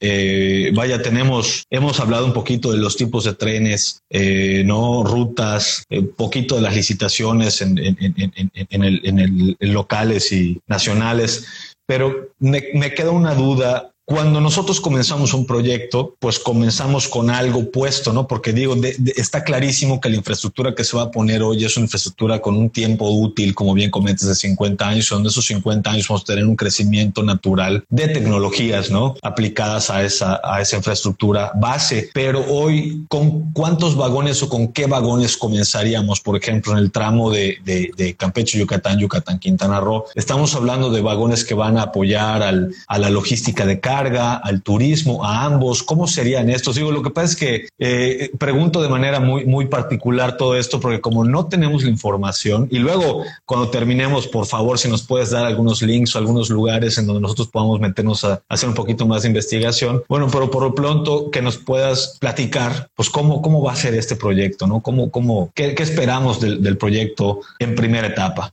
vaya, tenemos, hemos hablado un poquito de los tipos de trenes, eh, no rutas, eh, poquito de las licitaciones en, el, locales y nacionales, pero me queda una duda cuando nosotros comenzamos un proyecto, pues comenzamos con algo puesto, ¿no? Porque digo, está clarísimo que la infraestructura que se va a poner hoy es una infraestructura con un tiempo útil, como bien comentas, de 50 años, donde esos 50 años vamos a tener un crecimiento natural de tecnologías, ¿no? Aplicadas a esa, a esa infraestructura base. Pero hoy, ¿con cuántos vagones o con qué vagones comenzaríamos? Por ejemplo, en el tramo de, de, Campeche, Yucatán, Yucatán, Quintana Roo. Estamos hablando de vagones que van a apoyar al, a la logística de carga carga, al turismo, a ambos? ¿Cómo serían estos? Digo, lo que pasa es que eh, pregunto de manera muy, muy particular todo esto porque como no tenemos la información y luego cuando terminemos, por favor, si nos puedes dar algunos links o algunos lugares en donde nosotros podamos meternos a, hacer un poquito más de investigación. Bueno, pero por lo pronto que nos puedas platicar, pues cómo, cómo va a ser este proyecto, ¿no? ¿Cómo, cómo, qué, qué esperamos del, del proyecto en primera etapa?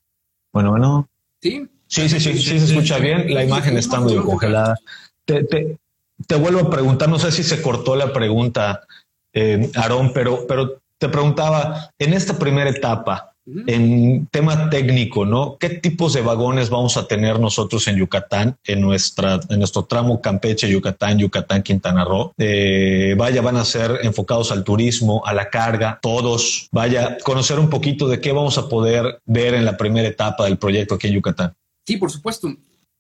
Bueno, bueno. Sí, Sí, sí, sí, sí, se escucha bien. La imagen está muy congelada te, te, vuelvo a preguntar, no sé si se cortó la pregunta, eh, Aarón, pero, pero te preguntaba, en esta primera etapa, en tema técnico, ¿no? ¿Qué tipos de vagones vamos a tener nosotros en Yucatán, en nuestra, en nuestro tramo Campeche, Yucatán, Yucatán, Quintana Roo? Eh, vaya, van a ser enfocados al turismo, a la carga, todos. Vaya, conocer un poquito de qué vamos a poder ver en la primera etapa del proyecto aquí en Yucatán. Sí, por supuesto.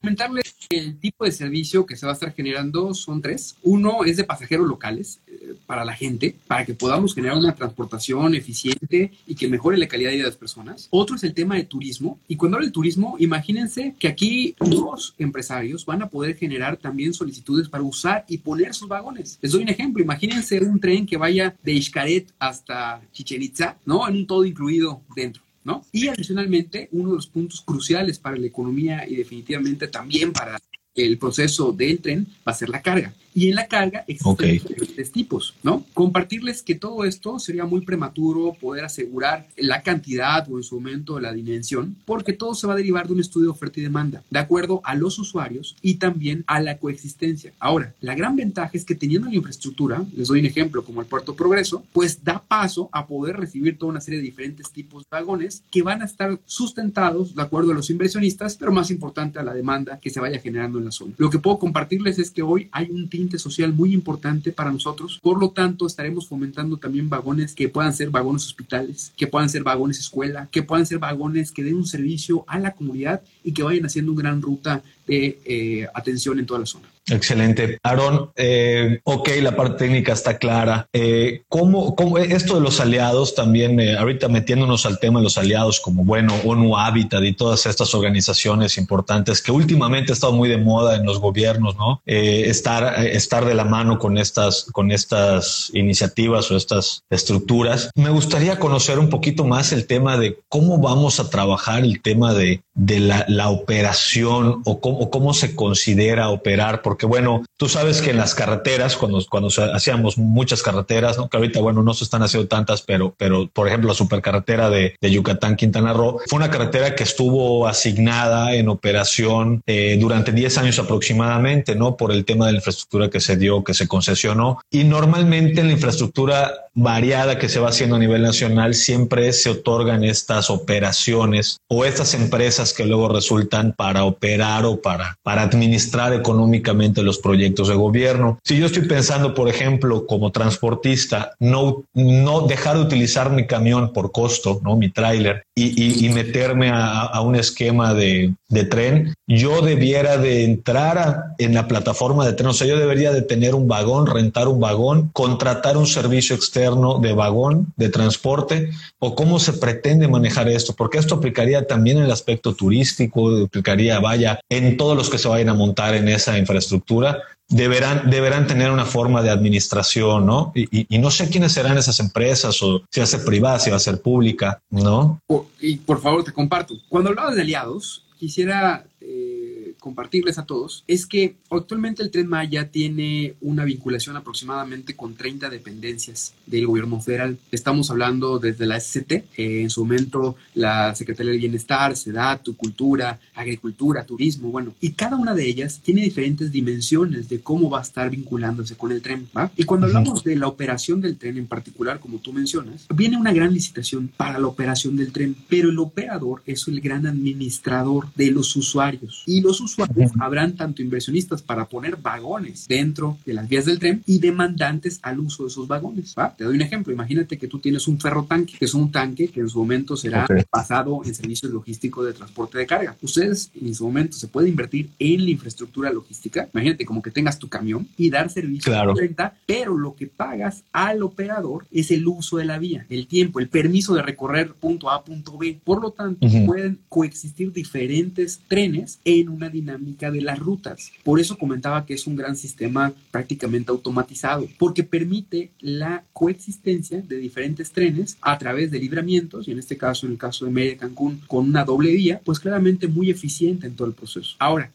Comentarles que el tipo de servicio que se va a estar generando son tres. Uno es de pasajeros locales eh, para la gente, para que podamos generar una transportación eficiente y que mejore la calidad de vida de las personas. Otro es el tema de turismo. Y cuando hablo de turismo, imagínense que aquí los empresarios van a poder generar también solicitudes para usar y poner sus vagones. Les doy un ejemplo. Imagínense un tren que vaya de Xcaret hasta Chichen Itza, ¿no? En un todo incluido dentro. ¿No? Y adicionalmente, uno de los puntos cruciales para la economía y definitivamente también para el proceso del tren va a ser la carga y en la carga existen diferentes tipos, ¿no? Compartirles que todo esto sería muy prematuro poder asegurar la cantidad o en su momento la dimensión, porque todo se va a derivar de un estudio de oferta y demanda, de acuerdo a los usuarios y también a la coexistencia. Ahora, la gran ventaja es que teniendo la infraestructura, les doy un ejemplo como el Puerto Progreso, pues da paso a poder recibir toda una serie de diferentes tipos de vagones que van a estar sustentados de acuerdo a los inversionistas, pero más importante a la demanda que se vaya generando la zona. Lo que puedo compartirles es que hoy hay un social muy importante para nosotros. Por lo tanto, estaremos fomentando también vagones que puedan ser vagones hospitales, que puedan ser vagones escuela, que puedan ser vagones que den un servicio a la comunidad y que vayan haciendo una gran ruta de eh, atención en toda la zona. Excelente. Aaron, eh, ok, la parte técnica está clara. Eh, ¿cómo, ¿cómo, esto de los aliados también, eh, ahorita metiéndonos al tema de los aliados como, bueno, ONU Habitat y todas estas organizaciones importantes que últimamente ha estado muy de moda en los gobiernos, ¿no? Eh, estar, estar de la mano con estas, con estas iniciativas o estas estructuras. Me gustaría conocer un poquito más el tema de cómo vamos a trabajar el tema de, de la, la operación o cómo, cómo se considera operar porque bueno, tú sabes que en las carreteras, cuando, cuando hacíamos muchas carreteras, ¿no? que ahorita, bueno, no se están haciendo tantas, pero, pero por ejemplo, la supercarretera de, de Yucatán, Quintana Roo, fue una carretera que estuvo asignada en operación eh, durante 10 años aproximadamente, ¿no? Por el tema de la infraestructura que se dio, que se concesionó. Y normalmente en la infraestructura variada que se va haciendo a nivel nacional, siempre se otorgan estas operaciones o estas empresas que luego resultan para operar o para, para administrar económicamente los proyectos de gobierno. Si yo estoy pensando, por ejemplo, como transportista, no, no dejar de utilizar mi camión por costo, ¿no? mi tráiler, y, y, meterme a, a, un esquema de, de, tren, yo debiera de entrar en la plataforma de tren, o sea, yo debería de tener un vagón, rentar un vagón, contratar un servicio externo de vagón, de transporte, o cómo se pretende manejar esto, porque esto aplicaría también en el aspecto turístico, aplicaría, vaya, en todos los que se vayan a montar en esa infraestructura, deberán, deberán tener una forma de administración, ¿no? Y, no sé quiénes serán esas empresas o si va a ser privada, si va a ser pública, ¿no? Y por favor, te comparto. Cuando hablabas de aliados, quisiera eh, compartirles a todos es que actualmente el Tren Maya tiene una vinculación aproximadamente con 30 dependencias del gobierno federal. Estamos hablando desde la SCT, eh, en su momento la Secretaría del Bienestar, SEDATU, Cultura, Agricultura, Turismo, bueno, y cada una de ellas tiene diferentes dimensiones de cómo va a estar vinculándose con el tren. ¿va? Y cuando hablamos de la operación del tren en particular, como tú mencionas, viene una gran licitación para la operación del tren, pero el operador es el gran administrador de los usuarios y los usuarios habrán tanto inversionistas para poner vagones dentro de las vías del tren y demandantes al uso de esos vagones. ¿va? Te doy un ejemplo. Imagínate que tú tienes un ferro tanque, que es un tanque que en su momento será basado en servicios logísticos de transporte de carga. Ustedes en su momento se puede invertir en la infraestructura logística. Imagínate como que tengas tu camión y dar servicio claro. de renta, pero lo que pagas al operador es el uso de la vía, el tiempo, el permiso de recorrer punto A, punto B. Por lo tanto, pueden coexistir diferentes trenes en una dinámica de las rutas. Por eso comentaba que es un gran sistema prácticamente automatizado, porque permite la coexistencia de diferentes trenes a través de libramientos, y en este caso, en el caso de Mérida Cancún, con una doble vía, pues claramente muy eficiente en todo el proceso. Ahora,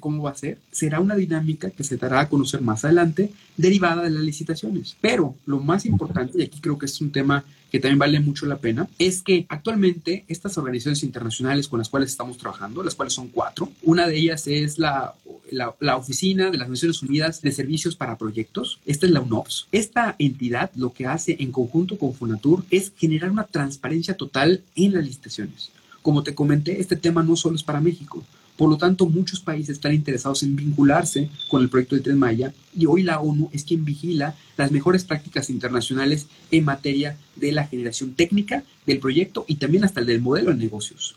cómo va a ser, será una dinámica que se dará a conocer más adelante, derivada de las licitaciones. Pero lo más importante, y aquí creo que es un tema que también vale mucho la pena, es que actualmente estas organizaciones internacionales con las cuales estamos trabajando, las cuales son cuatro, una de ellas es la, la, la, Oficina de las Naciones Unidas de Servicios para Proyectos, esta es la UNOPS. Esta entidad lo que hace en conjunto con Funatur es generar una transparencia total en las licitaciones. Como te comenté, este tema no solo es para México, por lo tanto, muchos países están interesados en vincularse con el proyecto de Tren Maya y hoy la ONU es quien vigila las mejores prácticas internacionales en materia de la generación técnica del proyecto y también hasta el del modelo de negocios.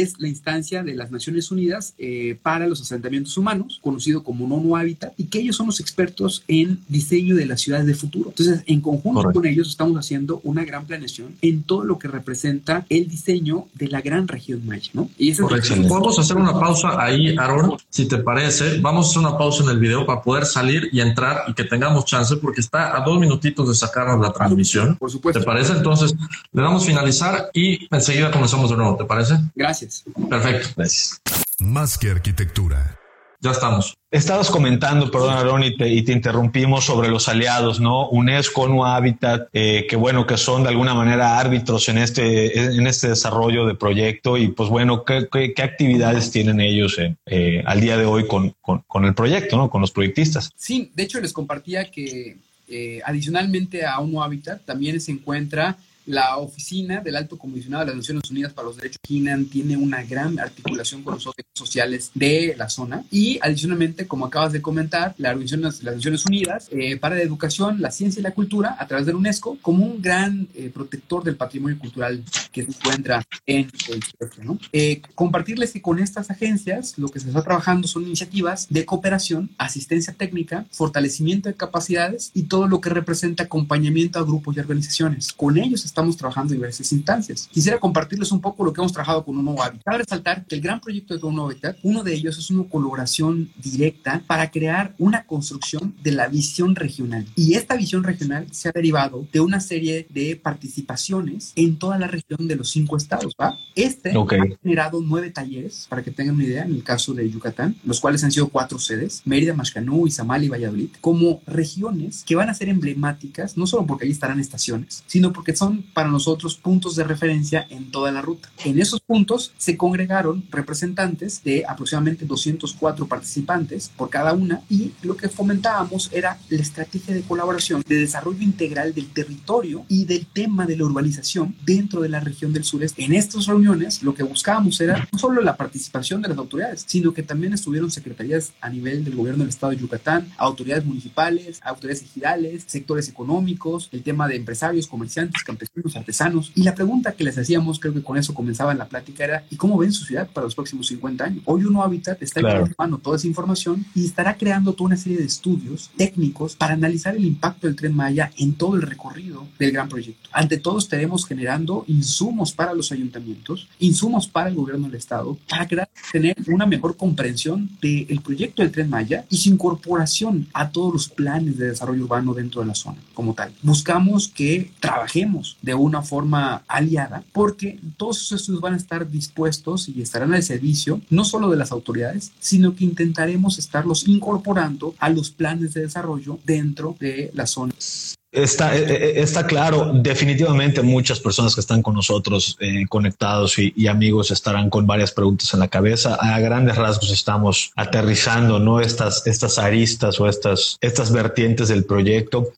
Es la instancia de las Naciones Unidas eh, para los asentamientos humanos, conocido como ONU Habitat, y que ellos son los expertos en diseño de las ciudades de futuro. Entonces, en conjunto Correcto. con ellos estamos haciendo una gran planeación en todo lo que representa el diseño de la gran región maya, ¿no? Y eso Correcto. Es Podemos hacer una pausa ahí, Aaron, si te parece. Vamos a hacer una pausa en el video para poder salir y entrar y que tengamos chance, porque está a dos minutitos de sacarnos la transmisión. Por supuesto. ¿Te parece? Entonces, le damos finalizar y enseguida comenzamos de nuevo. ¿Te parece? Gracias. Perfecto. Gracias. Más que arquitectura. Ya estamos. Estabas comentando, perdón, Aaron, y te, y te, interrumpimos sobre los aliados, ¿no? UNESCO, ONU Habitat, eh, que bueno, que son de alguna manera árbitros en este, en este desarrollo de proyecto y pues bueno, ¿qué, qué, qué actividades tienen ellos eh, eh, al día de hoy con, con, con, el proyecto, ¿no? Con los proyectistas. Sí, de hecho les compartía que eh, adicionalmente a ONU Habitat también se encuentra la oficina del Alto Comisionado de las Naciones Unidas para los Derechos Humanos tiene una gran articulación con los sociales de la zona y adicionalmente, como acabas de comentar, la Organización de las Naciones Unidas eh, para la Educación, la Ciencia y la Cultura a través de la UNESCO como un gran eh, protector del patrimonio cultural que se encuentra en el ¿no? eh, compartirles que con estas agencias lo que se está trabajando son iniciativas de cooperación, asistencia técnica, fortalecimiento de capacidades y todo lo que representa acompañamiento a grupos y organizaciones. Con ellos estamos trabajando diversas instancias. Quisiera compartirles un poco lo que hemos trabajado con UNO Habitat. Cabe resaltar que el gran proyecto de UNO Habitat, uno de ellos es una colaboración directa para crear una construcción de la visión regional. Y esta visión regional se ha derivado de una serie de participaciones en toda la región de los cinco estados. ¿va? Este okay. ha generado nueve talleres, para que tengan una idea, en el caso de Yucatán, los cuales han sido cuatro sedes, Mérida, Mashcanú, Izamal y Valladolid, como regiones que van a ser emblemáticas, no solo porque ahí estarán estaciones, sino porque son para nosotros puntos de referencia en toda la ruta. En esos puntos se congregaron representantes de aproximadamente 204 participantes por cada una y lo que fomentábamos era la estrategia de colaboración de desarrollo integral del territorio y del tema de la urbanización dentro de la región del sureste. En estas reuniones lo que buscábamos era no solo la participación de las autoridades, sino que también estuvieron secretarías a nivel del gobierno del estado de Yucatán, autoridades municipales, autoridades ejidales, sectores económicos, el tema de empresarios, comerciantes, campesinos, artesanos. Y la pregunta que les hacíamos, creo que con eso comenzaba la plática, era ¿y cómo ven su ciudad para los próximos 50 años? Hoy Uno Habitat está claro. mano toda esa información y estará creando toda una serie de estudios técnicos para analizar el impacto del tren Maya en todo el recorrido del gran proyecto. Ante todo estaremos generando insumos para los ayuntamientos, insumos para el gobierno del estado, para crear, tener una mejor comprensión del proyecto del tren Maya y su incorporación a todos los planes de desarrollo urbano dentro de la zona como tal. Buscamos que trabajemos de una forma aliada porque todos esos van a estar dispuestos y estarán al servicio no solo de las autoridades, sino que intentaremos estarlos incorporando a los planes de desarrollo dentro de la zona. Está, eh, eh, está claro, definitivamente muchas personas que están con nosotros eh, conectados y, amigos estarán con varias preguntas en la cabeza. A grandes rasgos estamos aterrizando ¿no? estas, estas aristas o estas, estas vertientes del proyecto.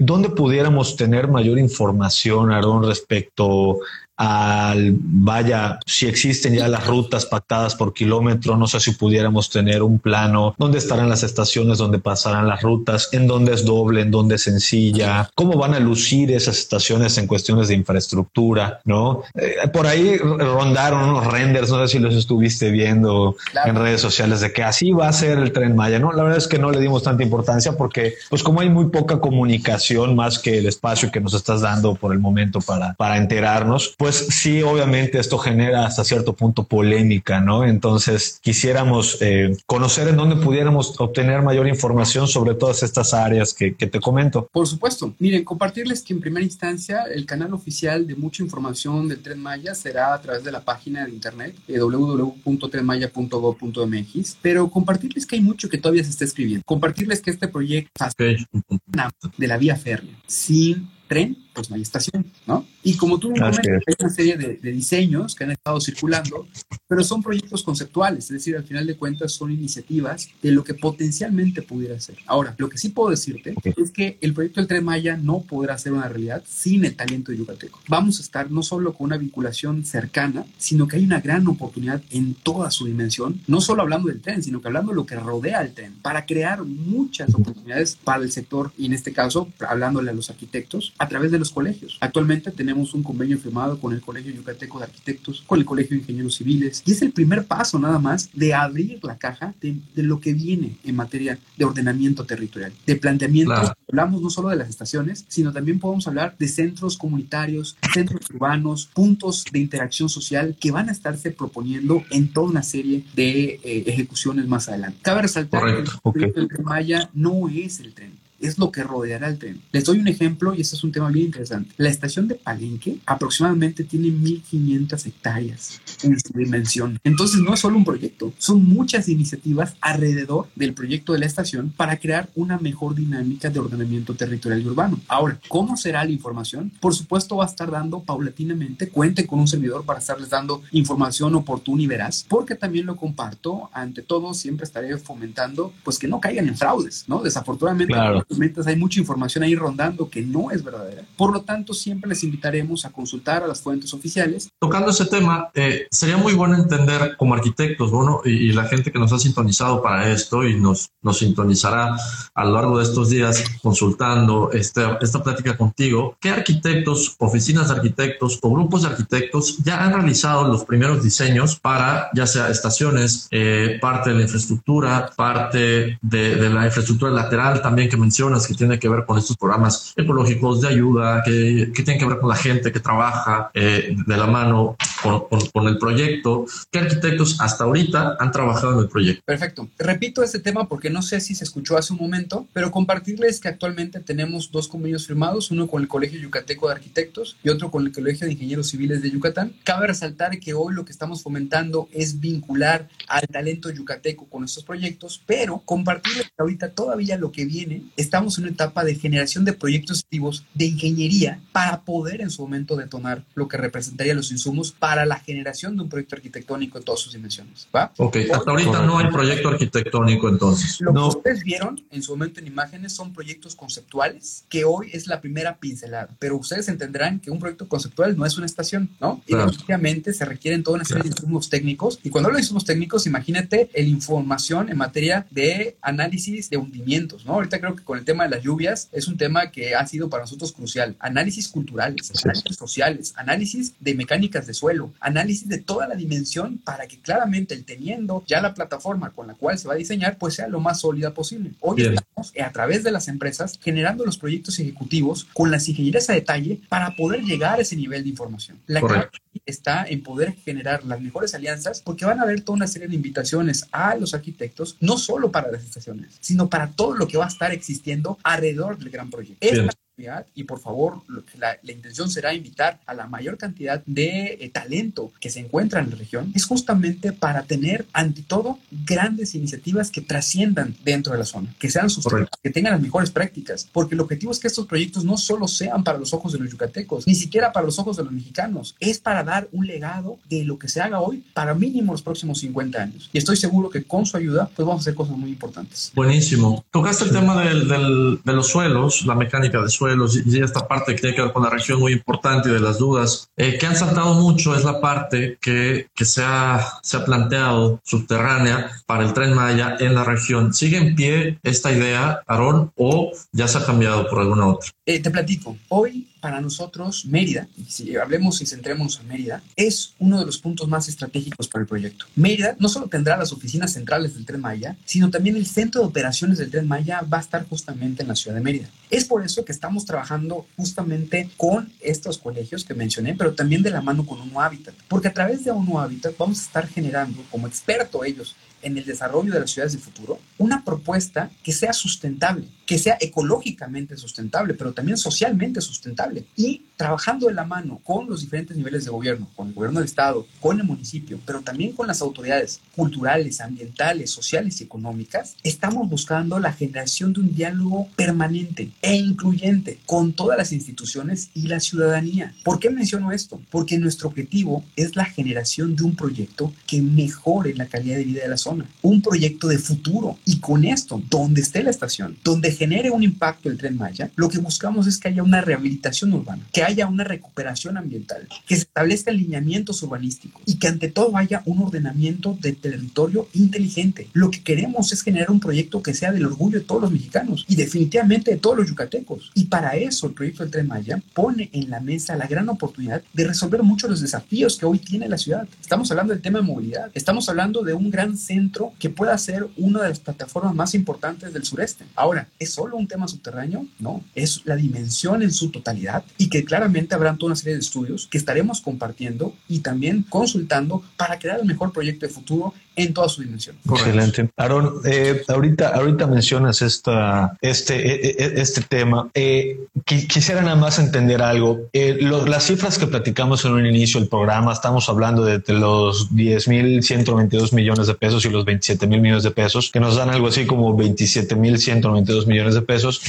¿Dónde pudiéramos tener mayor información, Aaron, respecto al, vaya, si existen ya las rutas pactadas por kilómetro, no sé si pudiéramos tener un plano, dónde estarán las estaciones, dónde pasarán las rutas, en dónde es doble, en dónde es sencilla, cómo van a lucir esas estaciones en cuestiones de infraestructura, ¿no? Eh, por ahí rondaron unos renders, no sé si los estuviste viendo en redes sociales de que así va a ser el tren Maya, ¿no? La verdad es que no le dimos tanta importancia porque, pues como hay muy poca comunicación más que el espacio que nos estás dando por el momento para, para enterarnos, pues pues sí, obviamente esto genera hasta cierto punto polémica, ¿no? Entonces quisiéramos eh, conocer en dónde pudiéramos obtener mayor información sobre todas estas áreas que, te comento. Por supuesto. Miren, compartirles que en primera instancia el canal oficial de mucha información del Tren Maya será a través de la página de internet eh, www.trenmaya.gov.mx, pero compartirles que hay mucho que todavía se está escribiendo. Compartirles que este proyecto de la vía férrea sin tren, pues no hay estación, ¿no? Y como tú me comentas, hay una serie de, diseños que han estado circulando, pero son proyectos conceptuales, es decir, al final de cuentas son iniciativas de lo que potencialmente pudiera ser. Ahora, lo que sí puedo decirte es que el proyecto del Tren Maya no podrá ser una realidad sin el talento de yucateco. Vamos a estar no solo con una vinculación cercana, sino que hay una gran oportunidad en toda su dimensión, no solo hablando del tren, sino que hablando de lo que rodea al tren, para crear muchas oportunidades para el sector y en este caso, hablándole a los arquitectos, a través de los colegios. Actualmente tenemos un convenio firmado con el Colegio Yucateco de Arquitectos, con el Colegio de Ingenieros Civiles, y es el primer paso nada más de abrir la caja de, lo que viene en materia de ordenamiento territorial, de planteamiento. Hablamos no solo de las estaciones, sino también podemos hablar de centros comunitarios, centros urbanos, puntos de interacción social que van a estarse proponiendo en toda una serie de eh, ejecuciones más adelante. Cabe resaltar que el, el Maya no es el tren es lo que rodeará el tren. Les doy un ejemplo y este es un tema bien interesante. La estación de Palenque aproximadamente tiene 1.500 hectáreas en su dimensión. Entonces no es solo un proyecto, son muchas iniciativas alrededor del proyecto de la estación para crear una mejor dinámica de ordenamiento territorial y urbano. Ahora, ¿cómo será la información? Por supuesto va a estar dando paulatinamente, cuente con un servidor para estarles dando información oportuna y veraz, porque también lo comparto, ante todo siempre estaré fomentando pues que no caigan en fraudes, ¿no? Desafortunadamente claro hay mucha información ahí rondando que no es verdadera. Por lo tanto, siempre les invitaremos a consultar a las fuentes oficiales. Tocando ese tema, eh, sería muy bueno entender como arquitectos, bueno, y, la gente que nos ha sintonizado para esto y nos, nos sintonizará a lo largo de estos días consultando esta, esta plática contigo, ¿qué arquitectos, oficinas de arquitectos o grupos de arquitectos ya han realizado los primeros diseños para ya sea estaciones, eh, parte de la infraestructura, parte de, de la infraestructura lateral también que mencioné que tiene que ver con estos programas ecológicos de ayuda, que, que tienen que ver con la gente que trabaja eh, de la mano con, con, el proyecto. ¿Qué arquitectos hasta ahorita han trabajado en el proyecto? Perfecto. Repito este tema porque no sé si se escuchó hace un momento, pero compartirles que actualmente tenemos dos convenios firmados, uno con el Colegio Yucateco de Arquitectos y otro con el Colegio de Ingenieros Civiles de Yucatán. Cabe resaltar que hoy lo que estamos fomentando es vincular al talento yucateco con estos proyectos, pero compartirles que ahorita todavía lo que viene es estamos en una etapa de generación de proyectos activos de ingeniería para poder en su momento detonar lo que representaría los insumos para la generación de un proyecto arquitectónico en todas sus dimensiones. ¿va? Ok, hasta ahorita no hay proyecto arquitectónico entonces. Lo que ustedes vieron en su momento en imágenes son proyectos conceptuales que hoy es la primera pincelada, pero ustedes entenderán que un proyecto conceptual no es una estación, ¿no? Y obviamente se requieren toda una serie de insumos técnicos y cuando hablo de insumos técnicos, imagínate el información en materia de análisis de hundimientos, ¿no? Ahorita creo que con el tema de las lluvias es un tema que ha sido para nosotros crucial. Análisis culturales, análisis sociales, análisis de mecánicas de suelo, análisis de toda la dimensión para que claramente el teniendo ya la plataforma con la cual se va a diseñar, pues sea lo más sólida posible. Hoy a través de las empresas generando los proyectos ejecutivos con las ingenierías a detalle para poder llegar a ese nivel de información. La clave está en poder generar las mejores alianzas porque van a haber toda una serie de invitaciones a los arquitectos, no solo para las estaciones, sino para todo lo que va a estar existiendo alrededor del gran proyecto y por favor la, la, intención será invitar a la mayor cantidad de eh, talento que se encuentra en la región, es justamente para tener ante todo grandes iniciativas que trasciendan dentro de la zona, que sean sustentables, que tengan las mejores prácticas, porque el objetivo es que estos proyectos no solo sean para los ojos de los yucatecos, ni siquiera para los ojos de los mexicanos, es para dar un legado de lo que se haga hoy para mínimo los próximos 50 años. Y estoy seguro que con su ayuda pues vamos a hacer cosas muy importantes. Buenísimo. Tocaste el tema del, del, de los suelos, la mecánica de suelos y esta parte que tiene que ver con la región muy importante y de las dudas, eh, que han saltado mucho es la parte que, que se, ha, se ha planteado subterránea para el tren Maya en la región. ¿Sigue en pie esta idea, Aarón, o ya se ha cambiado por alguna otra? Eh, te platico. Hoy para nosotros Mérida, si hablemos y centrémonos en Mérida, es uno de los puntos más estratégicos para el proyecto. Mérida no solo tendrá las oficinas centrales del Tren Maya, sino también el centro de operaciones del Tren Maya va a estar justamente en la ciudad de Mérida. Es por eso que estamos trabajando justamente con estos colegios que mencioné, pero también de la mano con UNO Hábitat, porque a través de UNO Hábitat vamos a estar generando, como experto ellos en el desarrollo de las ciudades de futuro, una propuesta que sea sustentable, que sea ecológicamente sustentable, pero también socialmente sustentable. Y trabajando de la mano con los diferentes niveles de gobierno, con el gobierno del Estado, con el municipio, pero también con las autoridades culturales, ambientales, sociales y económicas, estamos buscando la generación de un diálogo permanente e incluyente con todas las instituciones y la ciudadanía. ¿Por qué menciono esto? Porque nuestro objetivo es la generación de un proyecto que mejore la calidad de vida de la zona un proyecto de futuro. Y con esto, donde esté la estación, donde genere un impacto el tren Maya, lo que buscamos es que haya una rehabilitación urbana, que haya una recuperación ambiental, que se establezcan lineamientos urbanísticos y que ante todo haya un ordenamiento de territorio inteligente. Lo que queremos es generar un proyecto que sea del orgullo de todos los mexicanos y definitivamente de todos los yucatecos. Y para eso el proyecto del tren Maya pone en la mesa la gran oportunidad de resolver muchos de los desafíos que hoy tiene la ciudad. Estamos hablando del tema de movilidad, estamos hablando de un gran centro que pueda ser una de las plataformas más importantes del sureste. Ahora, ¿es solo un tema subterráneo? No, es la dimensión en su totalidad y que claramente habrán toda una serie de estudios que estaremos compartiendo y también consultando para crear el mejor proyecto de futuro en toda su dimensión. Excelente. Aaron, eh, ahorita, ahorita mencionas esta, este, e, e, e, este tema. Eh, quisiera nada más entender algo. Eh, las cifras que platicamos en un inicio del programa, estamos hablando de, de los 10.192 millones de pesos y los 27 mil millones de pesos, que nos dan algo así como 27 mil 192 millones de pesos.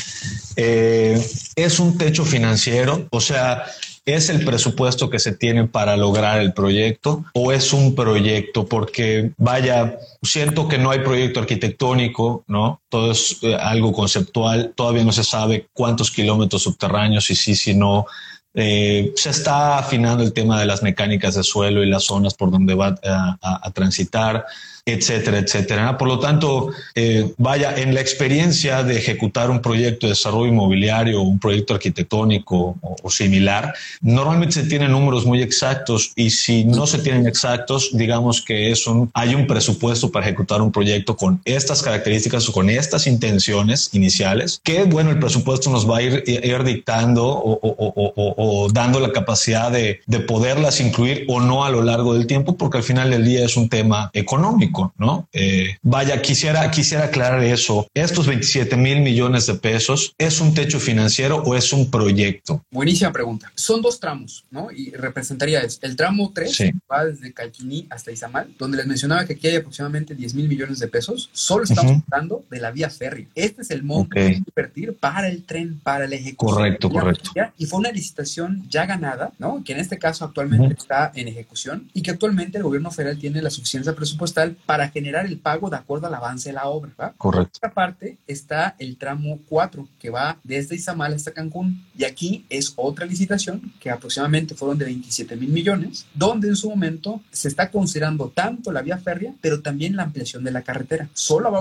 es un techo financiero, o sea, ¿Es el presupuesto que se tiene para lograr el proyecto o es un proyecto? Porque vaya, siento que no hay proyecto arquitectónico, ¿no? Todo es eh, algo conceptual, todavía no se sabe cuántos kilómetros subterráneos y sí, si no. Eh, se está afinando el tema de las mecánicas de suelo y las zonas por donde va a transitar etcétera, etcétera. Por lo tanto, eh, vaya, en la experiencia de ejecutar un proyecto de desarrollo inmobiliario, un proyecto arquitectónico o, similar, normalmente se tienen números muy exactos y si no se tienen exactos, digamos que es un, hay un presupuesto para ejecutar un proyecto con estas características o con estas intenciones iniciales, que bueno, el presupuesto nos va a ir, dictando o, o dando la capacidad de, de poderlas incluir o no a lo largo del tiempo, porque al final del día es un tema económico, ¿no? Eh, vaya, quisiera, quisiera aclarar eso. Estos 27 mil millones de pesos, ¿es un techo financiero o es un proyecto? Buenísima pregunta. Son dos tramos, ¿no? Y representaría eso. El tramo 3 va desde Calquiní hasta Izamal, donde les mencionaba que aquí hay aproximadamente 10 mil millones de pesos. Solo estamos hablando de la vía férrea. Este es el monto que invertir para el tren, para la ejecución. Correcto, correcto. Y fue una licitación ya ganada, ¿no? Que en este caso actualmente está en ejecución y que actualmente el gobierno federal tiene la suficiencia presupuestal para generar el pago de acuerdo al avance de la obra. ¿va? Correcto. Por otra parte está el tramo 4 que va desde Izamal hasta Cancún y aquí es otra licitación que aproximadamente fueron de 27 mil millones, donde en su momento se está considerando tanto la vía férrea, pero también la ampliación de la carretera. Solo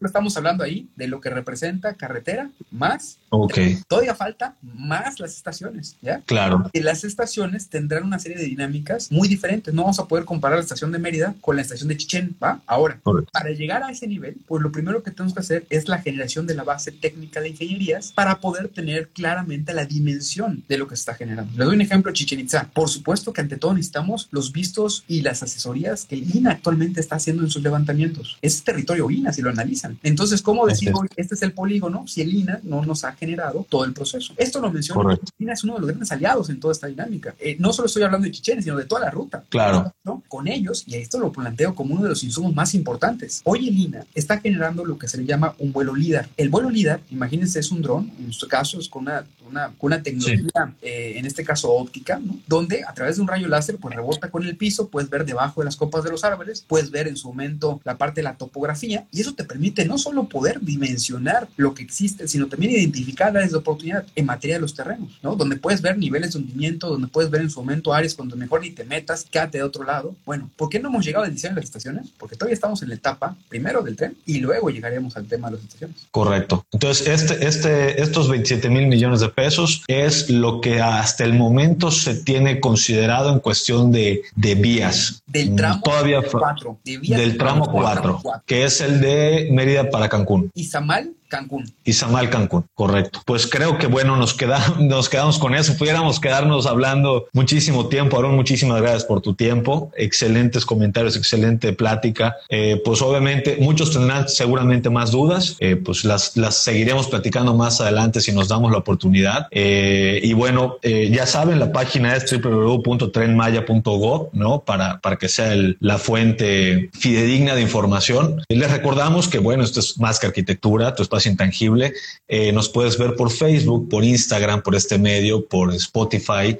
estamos hablando ahí de lo que representa carretera más. Ok. Todavía falta más las estaciones, ¿ya? Claro. Y las estaciones tendrán una serie de dinámicas muy diferentes. No vamos a poder comparar la estación de Mérida con la estación de Chichén, ¿va? Ahora, para llegar a ese nivel, pues lo primero que tenemos que hacer es la generación de la base técnica de ingenierías para poder tener claramente la dimensión de lo que se está generando. Le doy un ejemplo, Chichen Itza. Por supuesto que ante todo necesitamos los vistos y las asesorías que el INA actualmente está haciendo en sus levantamientos. Es territorio INA si lo analizan. Entonces, ¿cómo decir hoy este es el polígono si el INA no nos ha generado todo el proceso? Esto lo menciono. Correcto. INA es uno de los grandes aliados en toda esta dinámica. Eh, no solo estoy hablando de Chichen, sino de toda la ruta. Claro. ¿no? Con ellos, y esto lo planteo como uno de los insumos más importantes. Hoy el INA está generando lo que se le llama un vuelo líder. El vuelo líder, imagínense, es un dron, en nuestro caso es con una, una, una tecnología, eh, en este caso óptica, ¿no? donde a través de un rayo láser, pues rebota con el piso, puedes ver debajo de las copas de los árboles, puedes ver en su momento la parte de la topografía, y eso te permite no solo poder dimensionar lo que existe, sino también identificar áreas de oportunidad en materia de los terrenos, ¿no? Donde puedes ver niveles de hundimiento, donde puedes ver en su momento áreas cuando mejor ni te metas, quédate de otro lado. Bueno, ¿por qué no hemos llegado al diseño de las estaciones? Porque todavía estamos en la etapa primero del tren y luego llegaremos al tema de las estaciones. Correcto. Entonces, este, este, estos 27 mil millones de pesos es lo que hasta el momento se tiene considerado en cuestión de, de vías. Del tramo Todavía 4. del tramo 4, que es el de Mérida para Cancún. Izamal Cancún. Izamal Cancún, correcto. Pues creo que bueno, nos, queda, nos quedamos con eso. Pudiéramos quedarnos hablando muchísimo tiempo. Aaron, muchísimas gracias por tu tiempo. Excelentes comentarios, excelente plática. Eh, pues obviamente muchos tendrán seguramente más dudas. Eh, pues las, las seguiremos platicando más adelante si nos damos la oportunidad. Eh, y bueno, ya saben, la página es www.trenmaya.gov, ¿no? Para, para que sea el, la fuente fidedigna de información. Les recordamos que bueno, esto es más que arquitectura, tu espacio intangible. Eh, nos puedes ver por Facebook, por Instagram, por este medio, por Spotify,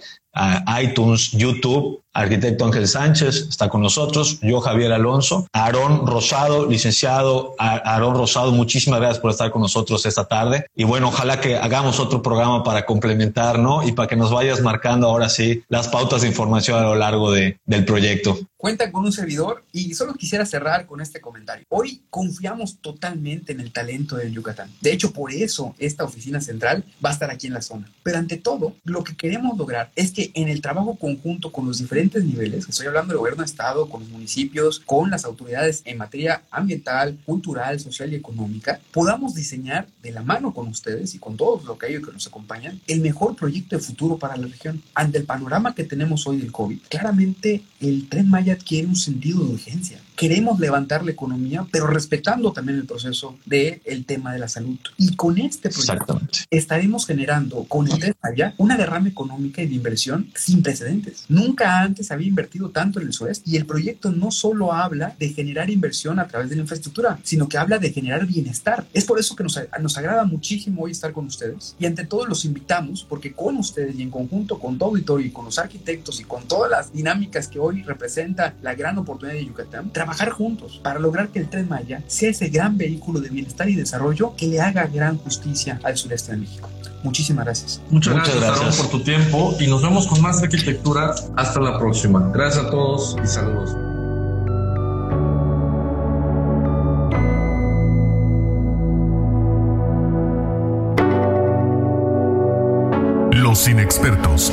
iTunes, YouTube. Arquitecto Ángel Sánchez está con nosotros, yo Javier Alonso, Aarón Rosado, licenciado Aarón Rosado, muchísimas gracias por estar con nosotros esta tarde. Y bueno, ojalá que hagamos otro programa para complementar, ¿no? Y para que nos vayas marcando ahora sí las pautas de información a lo largo de, del proyecto. Cuentan con un servidor y solo quisiera cerrar con este comentario. Hoy confiamos totalmente en el talento de Yucatán. De hecho, por eso esta oficina central va a estar aquí en la zona. Pero ante todo, lo que queremos lograr es que en el trabajo conjunto con los diferentes niveles, estoy hablando del gobierno de Estado, con los municipios, con las autoridades en materia ambiental, cultural, social y económica, podamos diseñar de la mano con ustedes y con todos los que que nos acompañan el mejor proyecto de futuro para la región. Ante el panorama que tenemos hoy del COVID, claramente el tren Maya adquiere un sentido de urgencia queremos levantar la economía, pero respetando también el proceso del el tema de la salud. Y con este proyecto estaremos generando con el allá una derrama económica y de inversión sin precedentes. Nunca antes había invertido tanto en el sureste y el proyecto no solo habla de generar inversión a través de la infraestructura, sino que habla de generar bienestar. Es por eso que nos, nos agrada muchísimo hoy estar con ustedes y ante todo los invitamos porque con ustedes y en conjunto con todo auditorio y con los arquitectos y con todas las dinámicas que hoy representa la gran oportunidad de Yucatán, trabajar juntos para lograr que el Tren Maya sea ese gran vehículo de bienestar y desarrollo que le haga gran justicia al sureste de México. Muchísimas gracias. Muchas, gracias, por tu tiempo y nos vemos con más arquitectura. Hasta la próxima. Gracias a todos y saludos. Los inexpertos,